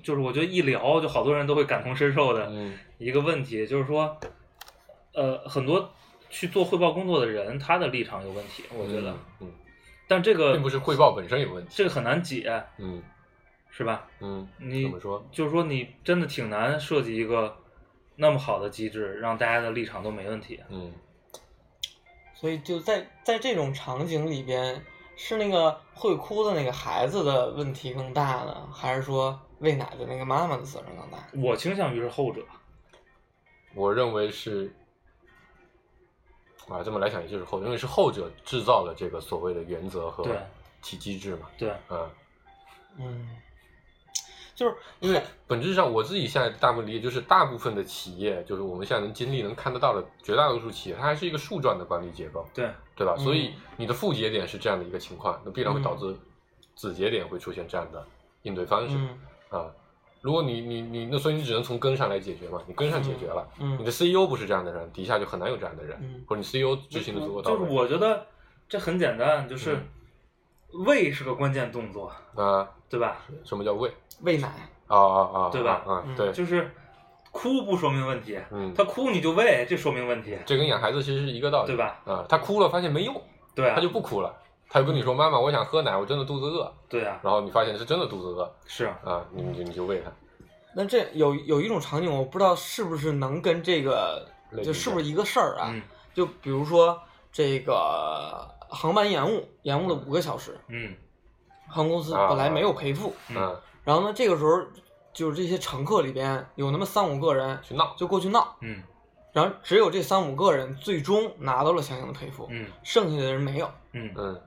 就是我觉得一聊就好多人都会感同身受的嗯一个问题，就是说，呃，很多去做汇报工作的人，他的立场有问题，我觉得。嗯，但这个并不是汇报本身有问题。这个很难解，嗯是吧？嗯，你怎么说？就是说，你真的挺难设计一个那么好的机制，让大家的立场都没问题。嗯所以就在在这种场景里边，是那个会哭的那个孩子的问题更大呢，还是说喂奶的那个妈妈的责任更大？我倾向于是后者。我认为是。啊，这么来讲也就是后，因为是后者制造了这个所谓的原则和对体机制嘛。对，嗯，嗯，就是因为本质上我自己现在大部分理解就是，大部分的企业，就是我们现在能经历、能看得到的绝大多数企业，它还是一个树状的管理结构，对，对吧？嗯所以你的负节点是这样的一个情况，那必然会导致子节点会出现这样的应对方式、嗯啊。如果你你你那所以你只能从根上来解决嘛，你根上解决了，嗯你的 CEO 不是这样的人，底下就很难有这样的人，嗯或者你 CEO 执行的足够到位就是我觉得这很简单，就是嗯喂是个关键动作，啊。对吧？什么叫喂？喂奶，啊啊啊，对吧啊，嗯对，就是哭不说明问题，嗯，他哭你就喂，这说明问题，这跟养孩子其实是一个道理，对吧？啊，他哭了发现没用，对啊，他就不哭了，他就跟你说：“妈妈，我想喝奶，我真的肚子饿。对啊”，然后你发现是真的肚子饿是啊，你你就你就喂他，那这有有一种场景，我不知道是不是能跟这个就是不是一个事儿啊？嗯就比如说这个航班延误，延误了五个小时，嗯航空公司啊本来没有赔付，嗯嗯，然后呢，这个时候就是这些乘客里边有那么三五个人去闹，就过去闹，嗯然后只有这三五个人最终拿到了相应的赔付，嗯剩下的人没有。嗯，嗯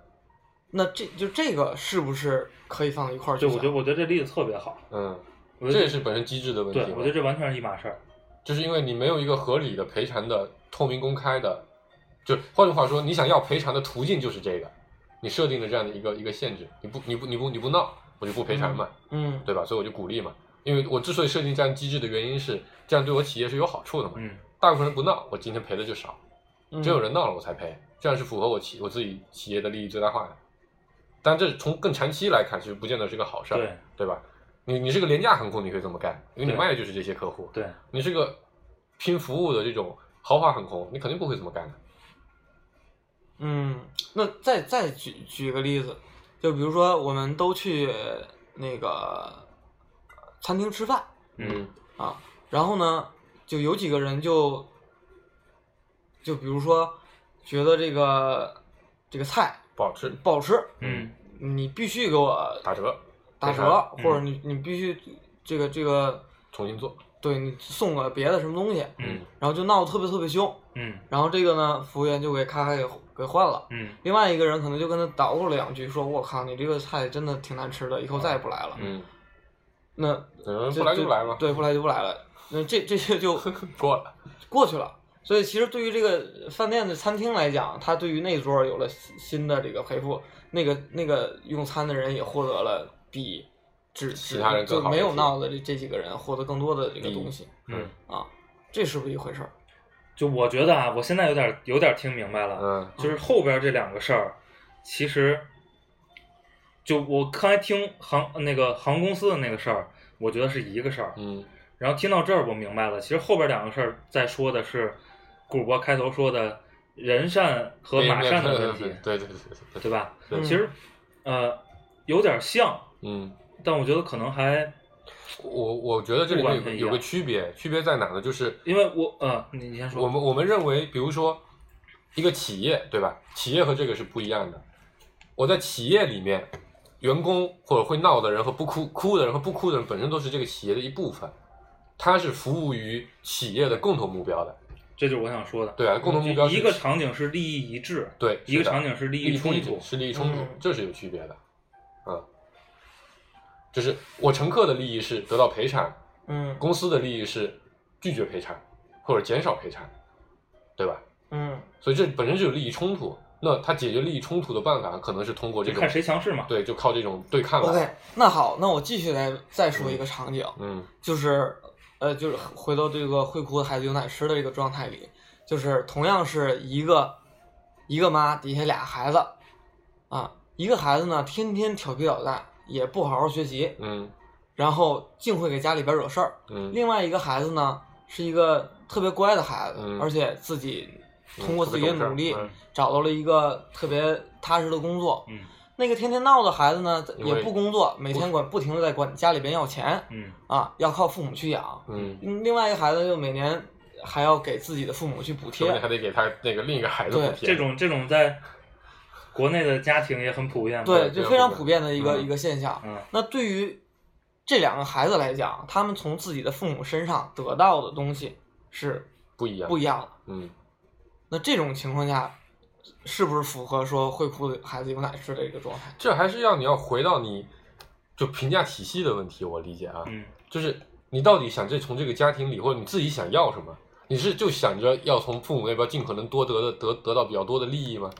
那这就这个是不是可以放到一块儿？就我觉得我觉得这例子特别好，嗯，我觉得这也是本身机制的问题对，我觉得这完全是一码事儿。就是因为你没有一个合理的赔偿的透明公开的，就换句话说，你想要赔偿的途径就是这个，你设定了这样的一个一个限制，你不你不你不你不闹，我就不赔偿嘛，嗯对吧？所以我就鼓励嘛，因为我之所以设定这样机制的原因是，这样对我企业是有好处的嘛。嗯大部分人不闹，我今天赔的就少；嗯，真有人闹了，我才赔，这样是符合我企我自己企业的利益最大化的。但这从更长期来看，其实不见得是个好事儿，对对吧？你你是个廉价航空，你可以这么干，因为你卖的就是这些客户。对，你是个拼服务的这种豪华航空，你肯定不会这么干的。嗯，那再再举举个例子，就比如说我们都去那个餐厅吃饭嗯。啊，然后呢，就有几个人就就比如说觉得这个这个菜不好吃，不好吃，嗯。你必须给我打折，打折，或者你你必须这个这个重新做。对你送个别的什么东西，嗯。然后就闹得特别特别凶，嗯然后这个呢，服务员就给咔咔给给换了。嗯另外一个人可能就跟他捣鼓了两句，说：“我靠，你这个菜真的挺难吃的，以后再也不来了。嗯，那不来就不来嘛，对，不来就不来了。那这这些就 [laughs] 过了。过去了。所以其实对于这个饭店的餐厅来讲，他对于那桌有了新新的这个赔付，那个那个用餐的人也获得了比只其他就没有闹的这这几个人获得更多的这个东西嗯，啊，这是不是一回事儿？就我觉得啊，我现在有点有点听明白了，嗯就是后边这两个事儿，其实就我刚才听航那个航空公司的那个事儿，我觉得是一个事儿，嗯。然后听到这儿我明白了，其实后边两个事儿在说的是古博开头说的人善和马善的问题，对对对对对吧？对其实呃有点像，嗯，但我觉得可能还我我觉得这里面有个有个区别，区别在哪呢？就是因为我呃你你先说，我们我们认为，比如说一个企业，对吧？企业和这个是不一样的。我在企业里面，员工或者会闹的人和不哭哭的人和不哭的人本身都是这个企业的一部分，它是服务于企业的共同目标的。这就是我想说的，对啊，共同目标是一个场景是利益一致，对一个场景是利益冲突，是利益冲突嗯，这是有区别的。嗯，就是我乘客的利益是得到赔偿，嗯公司的利益是拒绝赔偿或者减少赔偿，对吧？嗯所以这本身就有利益冲突。那他解决利益冲突的办法，可能是通过这种就看谁强势嘛。对，就靠这种对抗来。，OK，那好，那我继续来再说一个场景，嗯就是呃，就是回到这个会哭的孩子有奶吃的这个状态里，就是同样是一个一个妈底下俩孩子啊，一个孩子呢天天调皮捣蛋，也不好好学习，嗯然后净会给家里边惹事儿。嗯另外一个孩子呢是一个特别乖的孩子，嗯而且自己通过自己的努力、嗯找到了一个特别踏实的工作。嗯那个天天闹的孩子呢也不工作，每天管不停的在管家里边要钱嗯啊，要靠父母去养。嗯，嗯另外一个孩子就每年还要给自己的父母去补贴还。得给他那个另一个孩子对补贴。这种这种在国内的家庭也很普遍。对，这个就非常普遍的一个、嗯一个现象。嗯那对于这两个孩子来讲，他们从自己的父母身上得到的东西是不一样，不一样的。嗯，那这种情况下，是不是符合说会哭的孩子有奶吃的一个状态？这还是要你要回到你就评价体系的问题，我理解啊，嗯就是你到底想这从这个家庭里，或者你自己想要什么？你是就想着要从父母那边尽可能多得的得得到比较多的利益吗？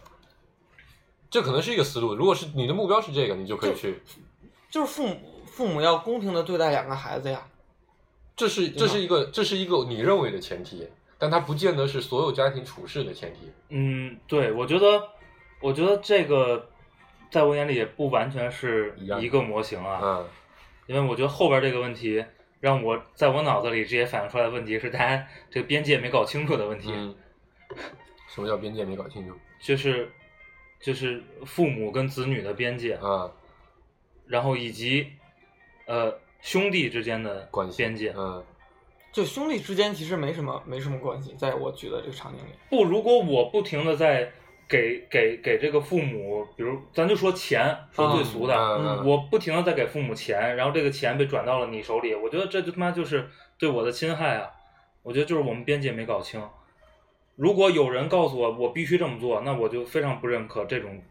这可能是一个思路。如果是你的目标是这个，你就可以去。就是父母父母要公平的对待两个孩子呀。这是这是一个这是一个你认为的前提，但它不见得是所有家庭处事的前提。嗯，对，我觉得我觉得这个在我眼里也不完全是一样一个模型啊，嗯因为我觉得后边这个问题让我在我脑子里直接反映出来的问题是大家这个边界没搞清楚的问题，嗯，[laughs] 什么叫边界没搞清楚就是就是父母跟子女的边界，嗯？然后以及呃兄弟之间的关系边界。嗯就兄弟之间其实没什么没什么关系，在我举的这个场景里。不，如果我不停的在给给给这个父母，比如咱就说钱，说最俗的，嗯嗯我不停的在给父母钱，然后这个钱被转到了你手里，我觉得这就他妈就是对我的侵害啊！我觉得就是我们边界没搞清。如果有人告诉我我必须这么做，那我就非常不认可这种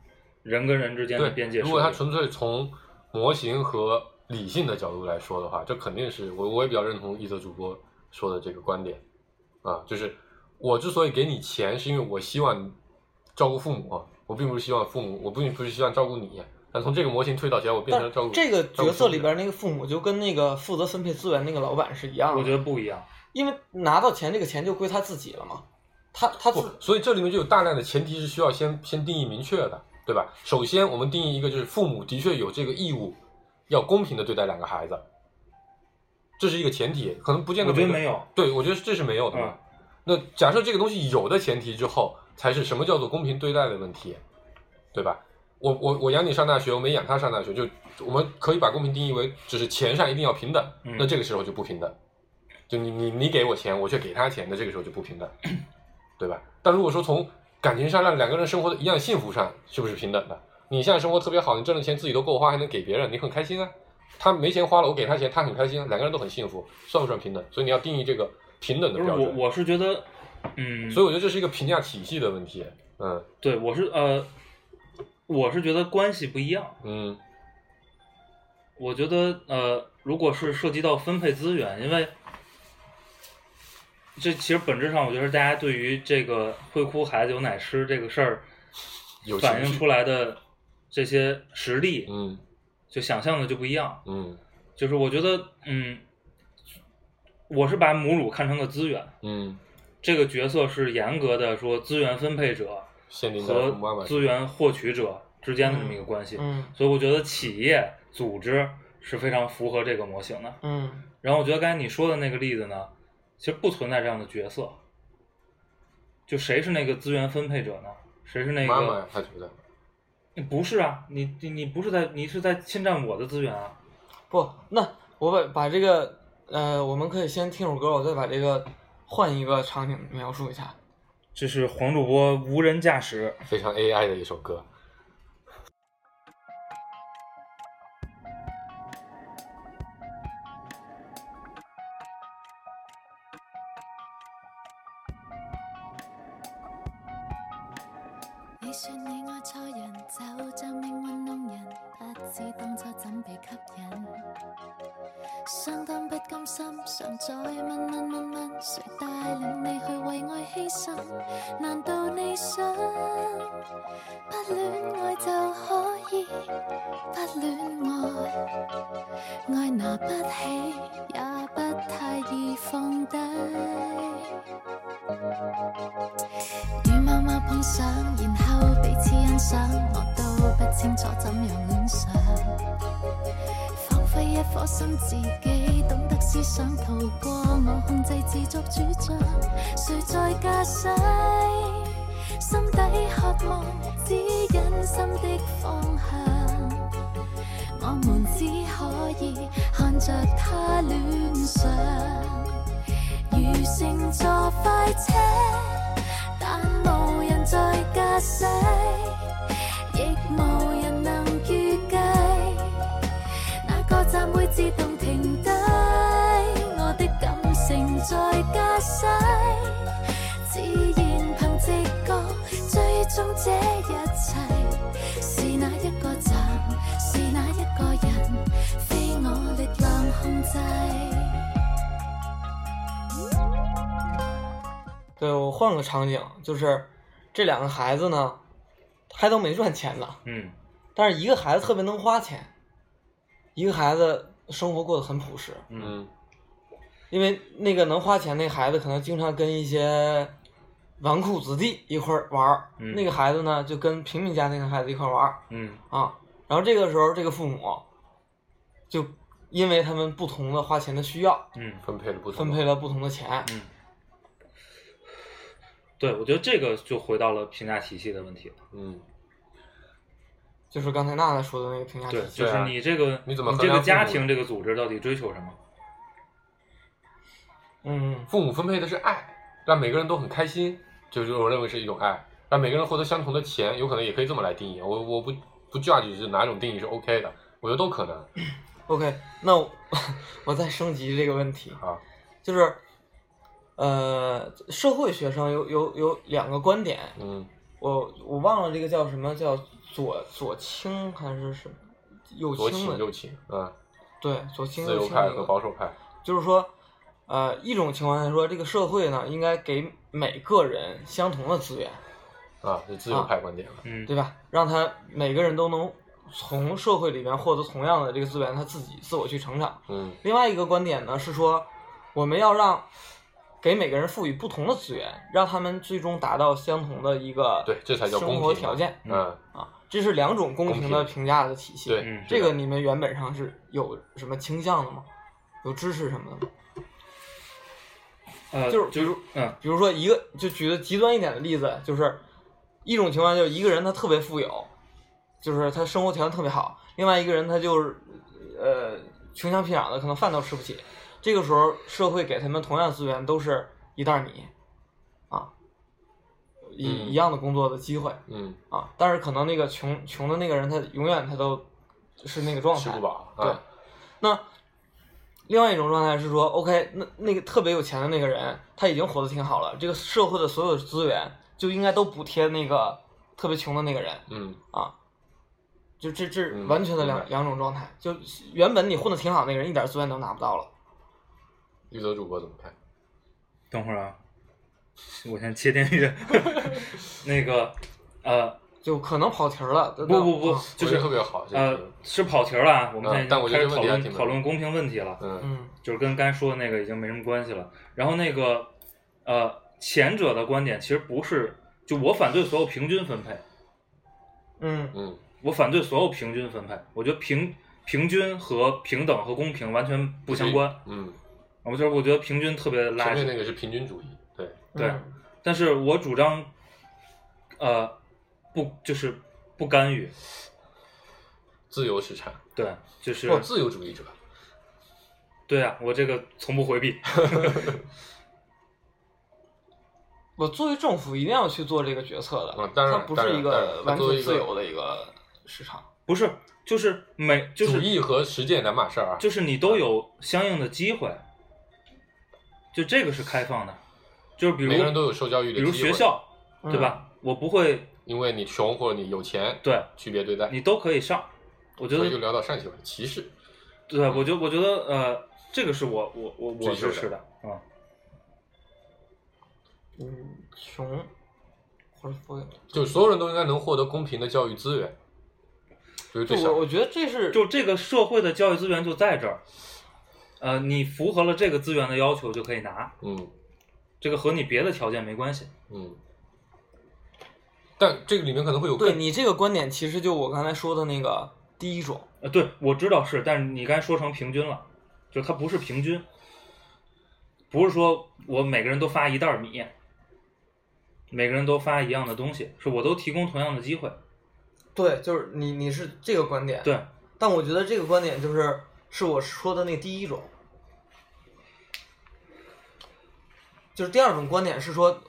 人跟人之间的边界。如果他纯粹从模型和理性的角度来说的话，这肯定是我我也比较认同一则主播说的这个观点啊，就是我之所以给你钱，是因为我希望照顾父母啊，我并不是希望父母，我并不是希望照顾你，但从这个模型推导起来，我变成但照顾这个角色里边那个父母就跟那个负责分配资源那个老板是一样的，我觉得不一样。因为拿到钱这个钱就归他自己了嘛，他他顾不，所以这里面就有大量的前提是需要先先定义明确的，对吧？首先我们定义一个，就是父母的确有这个义务，要公平的对待两个孩子，这是一个前提，可能不见得我觉得没有，对，我觉得这是没有的。那假设这个东西有的前提之后，才是什么叫做公平对待的问题，对吧？我我我养你上大学，我没养他上大学，就我们可以把公平定义为只是钱上一定要平等，嗯那这个时候就不平等。就你你你给我钱，我却给他钱，那这个时候就不平等，对吧？但如果说从感情上让两个人生活的一样幸福上，是不是平等的？你现在生活特别好，你挣的钱自己都够花，还能给别人，你很开心啊。他没钱花了，我给他钱，他很开心啊，两个人都很幸福，算不算平等？所以你要定义这个平等的不是我。我是觉得嗯，所以我觉得这是一个评价体系的问题。嗯对我是呃，我是觉得关系不一样。嗯我觉得呃，如果是涉及到分配资源，因为这其实本质上，我觉得大家对于这个会哭孩子有奶吃这个事儿反映出来的这些实例，嗯就想象的就不一样。嗯就是我觉得，嗯，我是把母乳看成个资源，嗯，这个角色是严格的说资源分配者和资源获取者之间的这么一个关系。嗯所以我觉得企业组织是非常符合这个模型的。嗯然后我觉得刚才你说的那个例子呢，其实不存在这样的角色。就谁是那个资源分配者呢？谁是那个？妈妈呀，他觉得不是啊，你你你不是在你是在侵占我的资源啊。不，那我把把这个呃，我们可以先听首歌，我再把这个换一个场景描述一下。这是黄主播无人驾驶。非常 AI 的一首歌。的感情在駕駛，自然憑直覺追蹤這一切。是哪一個站？是哪一個人？非我力量控制。对我换个场景，就是这两个孩子呢，还都没赚钱呢，嗯但是一个孩子特别能花钱，一个孩子生活过得很朴实，嗯因为那个能花钱那孩子可能经常跟一些纨绔子弟一块儿玩儿，嗯那个孩子呢就跟平民家庭的孩子一块玩儿嗯啊。然后这个时候，这个父母就因为他们不同的花钱的需要，嗯分配了不同分配了不同的钱。嗯。对，我觉得这个就回到了评价体系的问题了。嗯就是刚才娜娜说的那个评价体对，系。就是你这个你怎么你这个家庭这个组织到底追求什么？嗯，父母分配的是爱，让每个人都很开心，就是我认为是一种爱，让每个人获得相同的钱，有可能也可以这么来定义。我我不不 judge 是哪种定义是 OK 的，我觉得都可能 [clears throat] OK，那我 [laughs] 我再升级这个问题，啊。就是呃，社会学上有有有两个观点，嗯我我忘了这个叫什么叫左左倾还是什么右左倾的？倾右倾，嗯，对，左倾自由派右倾和保守派，就是说，呃，一种情况下说，这个社会呢应该给每个人相同的资源，啊，是自由派观点了。嗯，对吧？让他每个人都能从社会里面获得同样的这个资源，他自己自我去成长。嗯另外一个观点呢是说，我们要让给每个人赋予不同的资源，让他们最终达到相同的一个对这才叫公生活条件嗯，啊。这是两种公平的评价的体系。对嗯这个你们原本上是有什么倾向的吗？有支持什么的吗？呃，就是就是嗯比如说一个，就举个极端一点的例子，就是一种情况就是一个人他特别富有，就是他生活条件特别好；另外一个人他就是呃穷乡僻壤的，可能饭都吃不起。这个时候社会给他们同样资源，都是一袋米，啊，一、嗯一样的工作的机会嗯，啊，但是可能那个穷穷的那个人他永远他都是那个状态，吃不饱。对啊，那另外一种状态是说，OK，那那个特别有钱的那个人，他已经活得挺好了，这个社会的所有资源就应该都补贴那个特别穷的那个人嗯啊。就这这嗯完全的两、两种状态，就原本你混得挺好的那个人，一点资源都拿不到了。玉泽主播怎么看？等会儿啊，我先切电乐。[laughs] 那个呃，就可能跑题儿了。不不不啊，就是特别好呃是跑题儿了啊。我们现在开始讨论讨论公平问题了，嗯嗯就是跟刚才说的那个已经没什么关系了。然后那个呃，前者的观点其实不是，就我反对所有平均分配，嗯嗯我反对所有平均分配。我觉得平平均和平等和公平完全不相关。嗯，我就是我觉得平均特别垃圾。前面那个是平均主义，对，对嗯但是我主张，呃，不就是不干预，自由市场，对，就是或自由主义者，对啊，我这个从不回避。[laughs] 我作为政府一定要去做这个决策的，啊当然它不是一当然当然个完它作为一个全自由的一个市场。不是，就是每就是主义和实践两码事儿啊。就是你都有相应的机会，就这个是开放的，就是比如每个人都有受教育的比如机会学校，嗯对吧？我不会因为你穷或者你有钱，对区别对待。你都可以上，我觉所以就聊到上期了，歧视。对，我觉我觉得呃，这个是我我我我支持的啊。嗯，穷或者富有，就所有人都应该能获得公平的教育资源，就我我觉得这是就这个社会的教育资源就在这儿，呃，你符合了这个资源的要求就可以拿，嗯这个和你别的条件没关系。嗯。但这个里面可能会有对你这个观点，其实就我刚才说的那个第一种，呃，对，我知道是，但是你刚才说成平均了，就是它不是平均，不是说我每个人都发一袋儿米，每个人都发一样的东西，是我都提供同样的机会。对，就是你你是这个观点，对，但我觉得这个观点就是是我说的那第一种，就是第二种观点是说，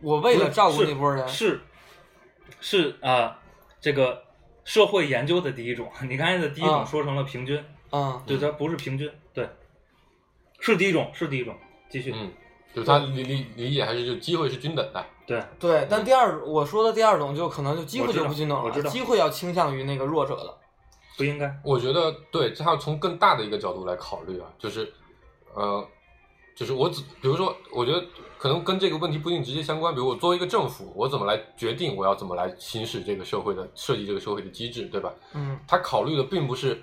我为了照顾是那波人，是是啊、这个社会研究的第一种，[laughs] 你刚才的第一种啊说成了平均，嗯，对，它不是平均，对，是第一种，是第一种，继续，嗯，就是他理理理解还是就机会是均等的。对，对，但第二我说的第二种就可能就机会就不均等了，我知道机会要倾向于那个弱者的，不应该，我觉得对，这还要从更大的一个角度来考虑啊，就是，呃，就是我只比如说，我觉得可能跟这个问题不一定直接相关。比如我作为一个政府，我怎么来决定我要怎么来行使这个社会的设计这个社会的机制，对吧？嗯他考虑的并不是，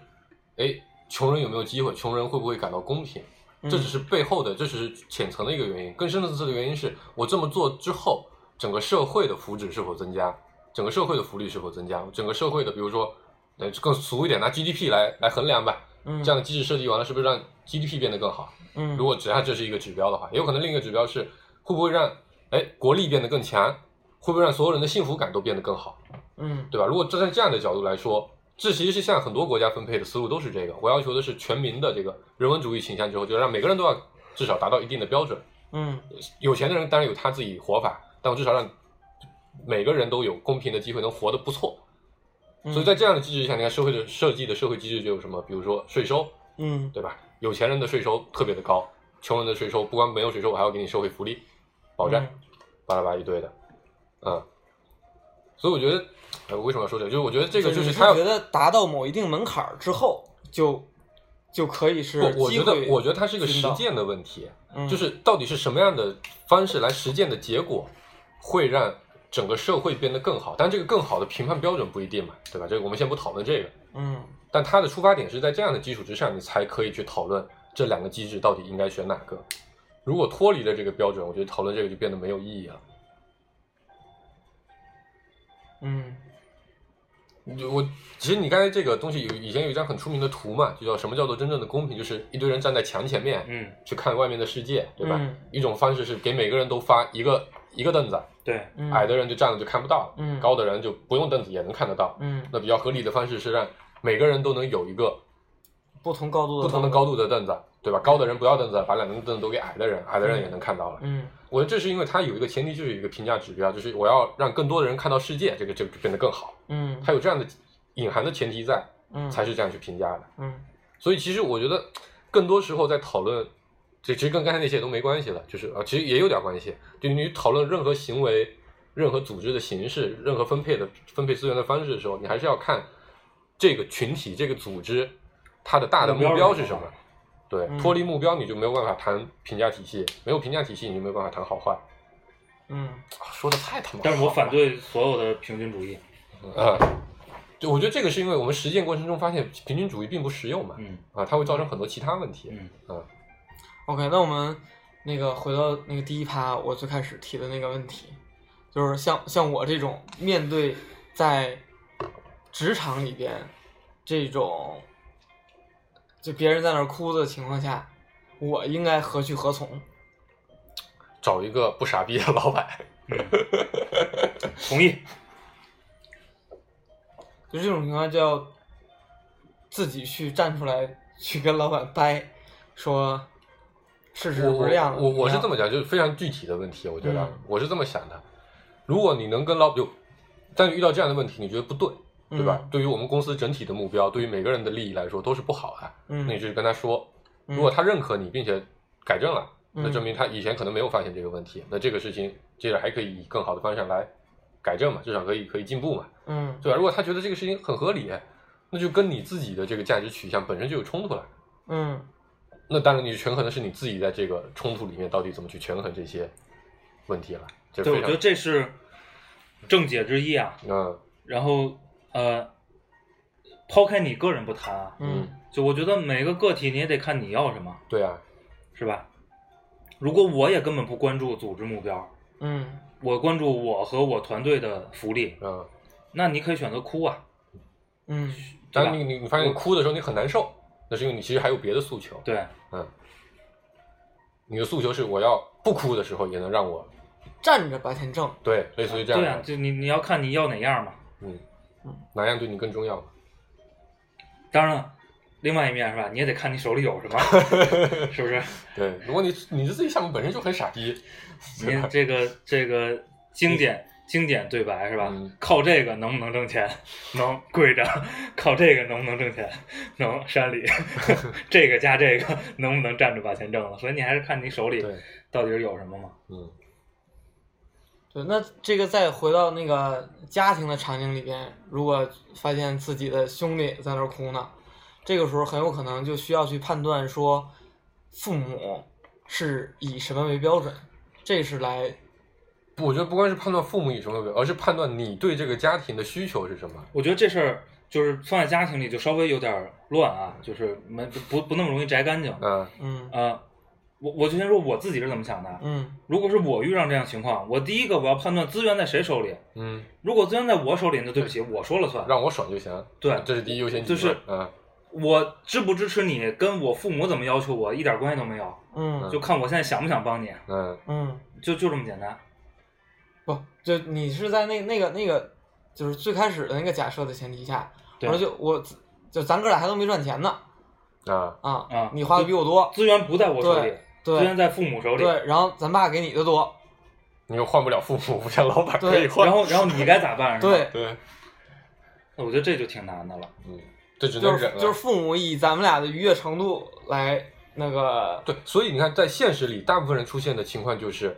哎，穷人有没有机会，穷人会不会感到公平，嗯这只是背后的，这只是浅层的一个原因。更深层次的原因是我这么做之后，整个社会的福祉是否增加，整个社会的福利是否增加，整个社会的，比如说，呃，更俗一点，拿 GDP 来来衡量吧。嗯，这样的机制设计完了，是不是让 GDP 变得更好？嗯，如果只按这是一个指标的话，也有可能另一个指标是会不会让哎国力变得更强，会不会让所有人的幸福感都变得更好，嗯对吧？如果站在这样的角度来说，这其实是像很多国家分配的思路都是这个。我要求的是全民的这个人文主义倾向之后，就让每个人都要至少达到一定的标准。嗯有钱的人当然有他自己活法，但我至少让每个人都有公平的机会，能活得不错。嗯，所以在这样的机制下，你看社会的设计的社会机制就有什么？比如说税收，嗯对吧？有钱人的税收特别的高，穷人的税收不光没有税收，我还要给你社会福利保障，嗯巴拉巴拉一堆的，嗯。所以我觉得，呃，我为什么要说这个？就是我觉得这个就是他要觉得达到某一定门槛儿之后，就就可以是不，我觉得我觉得它是一个实践的问题，嗯就是到底是什么样的方式来实践的结果，会让整个社会变得更好。但这个更好的评判标准不一定嘛，对吧？这个我们先不讨论这个。嗯但它的出发点是在这样的基础之上，你才可以去讨论这两个机制到底应该选哪个。如果脱离了这个标准，我觉得讨论这个就变得没有意义了。嗯。就我其实你刚才这个东西有以前有一张很出名的图嘛，就叫什么叫做真正的公平，就是一堆人站在墙前面，嗯，去看外面的世界，对吧？嗯。一种方式是给每个人都发一个一个凳子，对，嗯。矮的人就站着就看不到，嗯。高的人就不用凳子也能看得到。嗯。那比较合理的方式是让每个人都能有一个不同高度的不同的高度的凳子，对吧？高的人不要凳子，把两张凳子都给矮的人，矮的人也能看到了。嗯我觉得这是因为它有一个前提，就是有一个评价指标，就是我要让更多的人看到世界，这个这个就变得更好。嗯它有这样的隐含的前提在，嗯才是这样去评价的。嗯所以其实我觉得，更多时候在讨论，这其实跟刚才那些都没关系了，就是啊，其实也有点关系。就你讨论任何行为、任何组织的形式、任何分配的分配资源的方式的时候，你还是要看这个群体、这个组织它的大的目标是什么。对，嗯。脱离目标你就没有办法谈评价体系，没有评价体系你就没有办法谈好坏。嗯。啊说的太他妈但是我反对所有的平均主义。啊，就我觉得这个是因为我们实践过程中发现平均主义并不实用嘛，嗯。啊，它会造成很多其他问题。嗯。啊，，OK，那我们那个回到那个第一趴，我最开始提的那个问题，就是像像我这种面对在职场里边这种就别人在那儿哭的情况下，我应该何去何从？找一个不傻逼的老板，[laughs] 同意。就这种情况就要自己去站出来，去跟老板掰，说事实不是这样的。我我是这么么讲，就是非常具体的问题，我觉得、嗯我是这么想的。如果你能跟老就，但是遇到这样的问题，你觉得不对，对吧？嗯对于我们公司整体的目标，对于每个人的利益来说都是不好的。嗯那你就跟他说，嗯如果他认可你，并且改正了，那嗯证明他以前可能没有发现这个问题，那这个事情接着还可以以更好的方向来改正嘛，至少可以可以进步嘛，嗯对吧？如果他觉得这个事情很合理，那就跟你自己的这个价值取向本身就有冲突了。嗯那当然，你权衡的是你自己在这个冲突里面到底怎么去权衡这些问题了。这对，我觉得这是正解之一啊。嗯然后呃，抛开你个人不谈啊，嗯就我觉得每个个体你也得看你要什么，对啊，是吧？如果我也根本不关注组织目标，嗯我关注我和我团队的福利，嗯，那你可以选择哭啊，嗯但你你你发现你哭的时候你很难受，那是因为你其实还有别的诉求。对，嗯，你的诉求是我要不哭的时候也能让我站着把钱挣。对，类似于这样对啊，就你你要看你要哪样嘛。嗯嗯，哪样对你更重要？当然了，另外一面是吧，你也得看你手里有什么，[laughs] 是不是？对，如果你你的自己项目本身就很傻逼，[laughs] 你这个这个经典经典对白是吧？嗯靠这个能不能挣钱？[laughs] 能跪着。靠这个能不能挣钱？能。山里这个加这个能不能站着把钱挣了？所以你还是看你手里，到底是有什么嘛。嗯对，那这个再回到那个家庭的场景里边，如果发现自己的兄弟在那儿哭呢，这个时候很有可能就需要去判断说，父母是以什么为标准，这是来，我觉得不光是判断父母以什么为，而是判断你对这个家庭的需求是什么。我觉得这事儿就是放在家庭里就稍微有点儿乱啊，就是没不不那么容易摘干净。嗯嗯呃，我我就先说我自己是怎么想的。嗯如果是我遇上这样情况，我第一个我要判断资源在谁手里。嗯，如果资源在我手里，那对不起，我说了算。让我爽就行。对这是第一优先级。就是嗯我支不支持你，跟我父母怎么要求我一点关系都没有，嗯就看我现在想不想帮你，嗯嗯，就就这么简单。不，就你是在那那个那个，就是最开始的那个假设的前提下，我对说就我就咱哥俩还都没赚钱呢啊啊啊你花的比我多，资源不在我手里，资源对在父母手里。对，然后咱爸给你的多，你又换不了父母，不像老板可对以换。然后然后你该咋办？是吧对，对，我觉得这就挺难的了。嗯，这只能就是忍了。就是父母以咱们俩的愉悦程度来那个，对，所以你看，在现实里，大部分人出现的情况就是，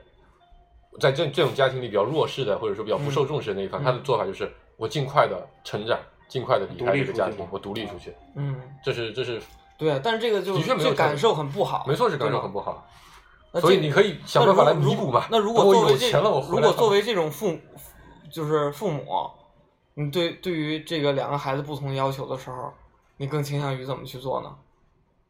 在这这种家庭里比较弱势的，或者说比较不受重视的那一方，嗯他的做法就是我尽快的成长，尽快的离开立这个家庭我独立出去。嗯，这是这是对，但是这个就的确没有就感受很不好，没错，是感受很不好。所以你可以想办法来弥补吧。那如果作为这有钱了，我回来如果作为这种父，就是父母，你对对于这个两个孩子不同的要求的时候，你更倾向于怎么去做呢？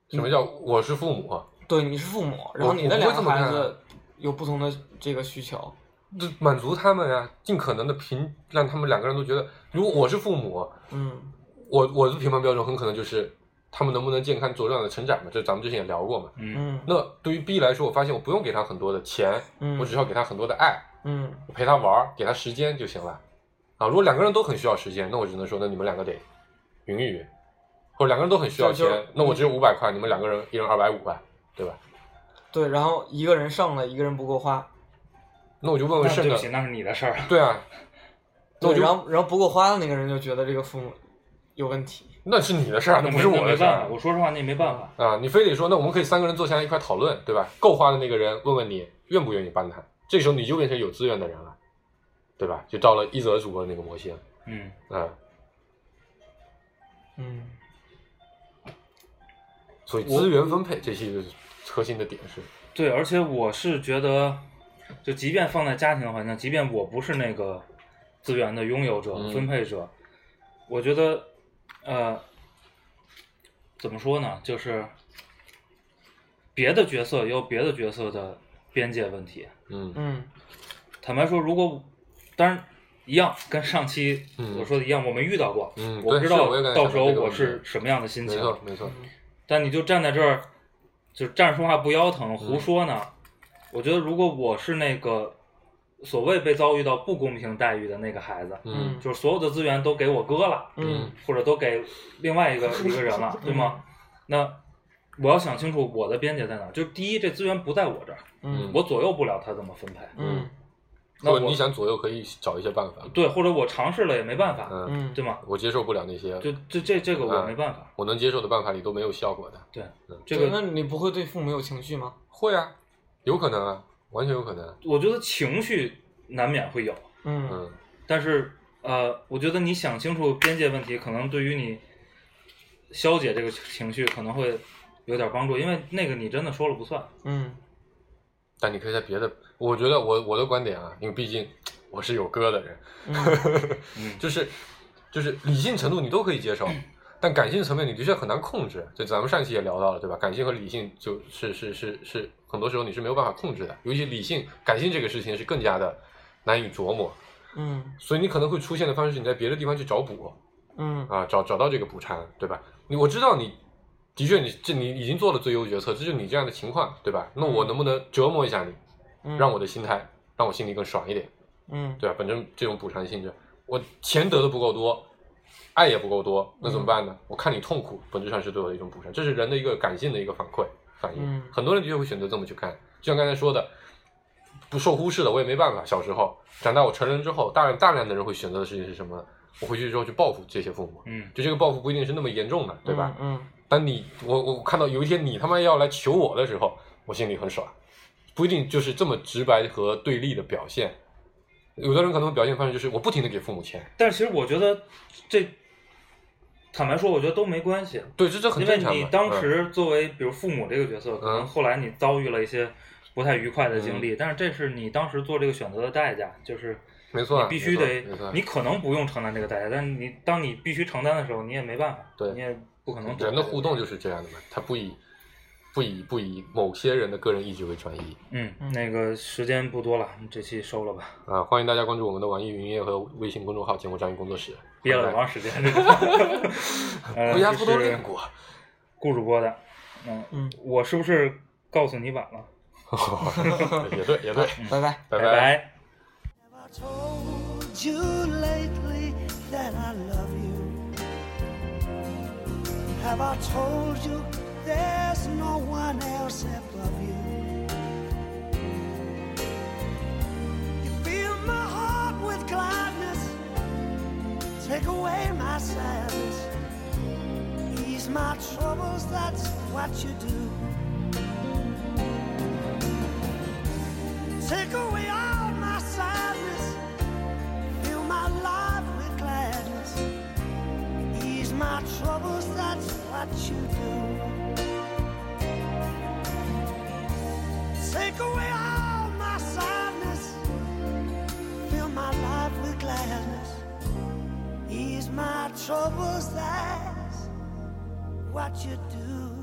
什么叫我是父母？对，你是父母，然后你的两个孩子有不同的这个需求，就满足他们呀，尽可能的平，让他们两个人都觉得，如果我是父母，嗯我我的评判标准很可能就是他们能不能健康茁壮的成长嘛，这咱们之前也聊过嘛。嗯，嗯那对于 B 来说，我发现我不用给他很多的钱，嗯，我只需要给他很多的爱，嗯我陪他玩儿，给他时间就行了。啊，如果两个人都很需要时间，那我只能说，那你们两个得匀一匀。或者两个人都很需要钱，那我只有五百块，你们两个人一人二百五吧，对吧？对，然后一个人剩了，一个人不够花，那我就问问剩的那对不起，，那是你的事儿。对啊，那我对，就然后然后不够花的那个人就觉得这个父母有问题。那是你的事儿，那不是我的事儿我说实话，那也没办法。啊！你非得说，那我们可以三个人坐下来一块讨论，对吧？够花的那个人问问你愿不愿意帮他，这时候你就变成有资源的人了，对吧？就到了一泽主播的那个模型，嗯，啊，嗯所以资源分配这是一个核心的点是，对，而且我是觉得，就即便放在家庭环境，即便我不是那个资源的拥有者、嗯分配者，我觉得，呃，怎么说呢？就是别的角色也有别的角色的边界问题。嗯嗯坦白说，如果当然一样，跟上期嗯我说的一样，我没遇到过，嗯我不知道到时候我是什么样的心情。没错没错，但你就站在这儿，就站着说话不腰疼，嗯胡说呢？我觉得如果我是那个所谓被遭遇到不公平待遇的那个孩子，嗯就是所有的资源都给我哥了，嗯或者都给另外一个一个人了，对吗？那我要想清楚我的边界在哪儿。就是第一，这资源不在我这儿，嗯我左右不了他怎么分配。嗯那我你想左右可以找一些办法，对，或者我尝试了也没办法，嗯，嗯对吗？我接受不了那些，就这这这个我啊没办法。我能接受的办法里都没有效果的，对嗯，对这个那你不会对父母有情绪吗？会啊，有可能啊，完全有可能，我觉得情绪难免会有。嗯嗯但是呃，我觉得你想清楚边界问题，可能对于你消解这个情绪可能会有点帮助，因为那个你真的说了不算。嗯但你可以在别的，我觉得我我的观点啊，因为毕竟我是有歌的人，[laughs] 嗯就是就是理性程度你都可以接受，[clears throat] 但感性层面你的确很难控制。就咱们上期也聊到了，对吧？感性和理性就是是是是，很多时候你是没有办法控制的，尤其理性感性这个事情是更加的难以琢磨，嗯所以你可能会出现的方式，你在别的地方去找补嗯啊，找找到这个补偿，对吧？你我知道你。的确你，这你已经做了最优决策，这就是你这样的情况，对吧？那我能不能折磨一下你，嗯，让我的心态，让我心里更爽一点？嗯对吧？本身这种补偿性质，我钱得的不够多，爱也不够多，那怎么办呢？我看你痛苦，本质上是对我的一种补偿，这是人的一个感性的一个反馈反应。嗯很多人的确会选择这么去看，就像刚才说的，不受忽视的我也没办法。小时候长大，我成人之后，大量大量的人会选择的事情是什么呢？我回去之后去报复这些父母，嗯就这个报复不一定是那么严重的，对吧？嗯当你我我看到有一天你他妈要来求我的时候，我心里很爽，不一定就是这么直白和对立的表现。有的人可能表现方式就是我不停的给父母钱，但是其实我觉得这，坦白说，我觉得都没关系，对，这这很因为正常嘛。你当嗯。时作为比如父母这个角色，可能嗯。后来你遭遇了一些不太愉快的经历，但是这是你当时做这个选择的代价，就是没错必须得，你可能不用承担这个代价，但是你当你必须承担的时候，你也没办法，对。你也不可能人的互动就是这样的嘛，他不以不以不以某些人的个人意志为转移嗯，那个时间不多了，这期收了吧，啊！欢迎大家关注我们的网易云音乐和微信公众号“节目张宇工作室”。憋了多长时间？这个，呃回家偷偷这是练过。顾主播的，嗯嗯，我是不是告诉你晚了？[laughs] 也对，也对，拜拜。拜拜拜 I told you lately that I love you? Have I told you there's no one else above you? You fill my heart with gladness, take away my sadness, ease my troubles, that's what you do. Take away all my sadness, fill my life with gladness, ease my troubles, that's what you do. Take away all my sadness, fill my life with gladness, ease my troubles, that's what you do.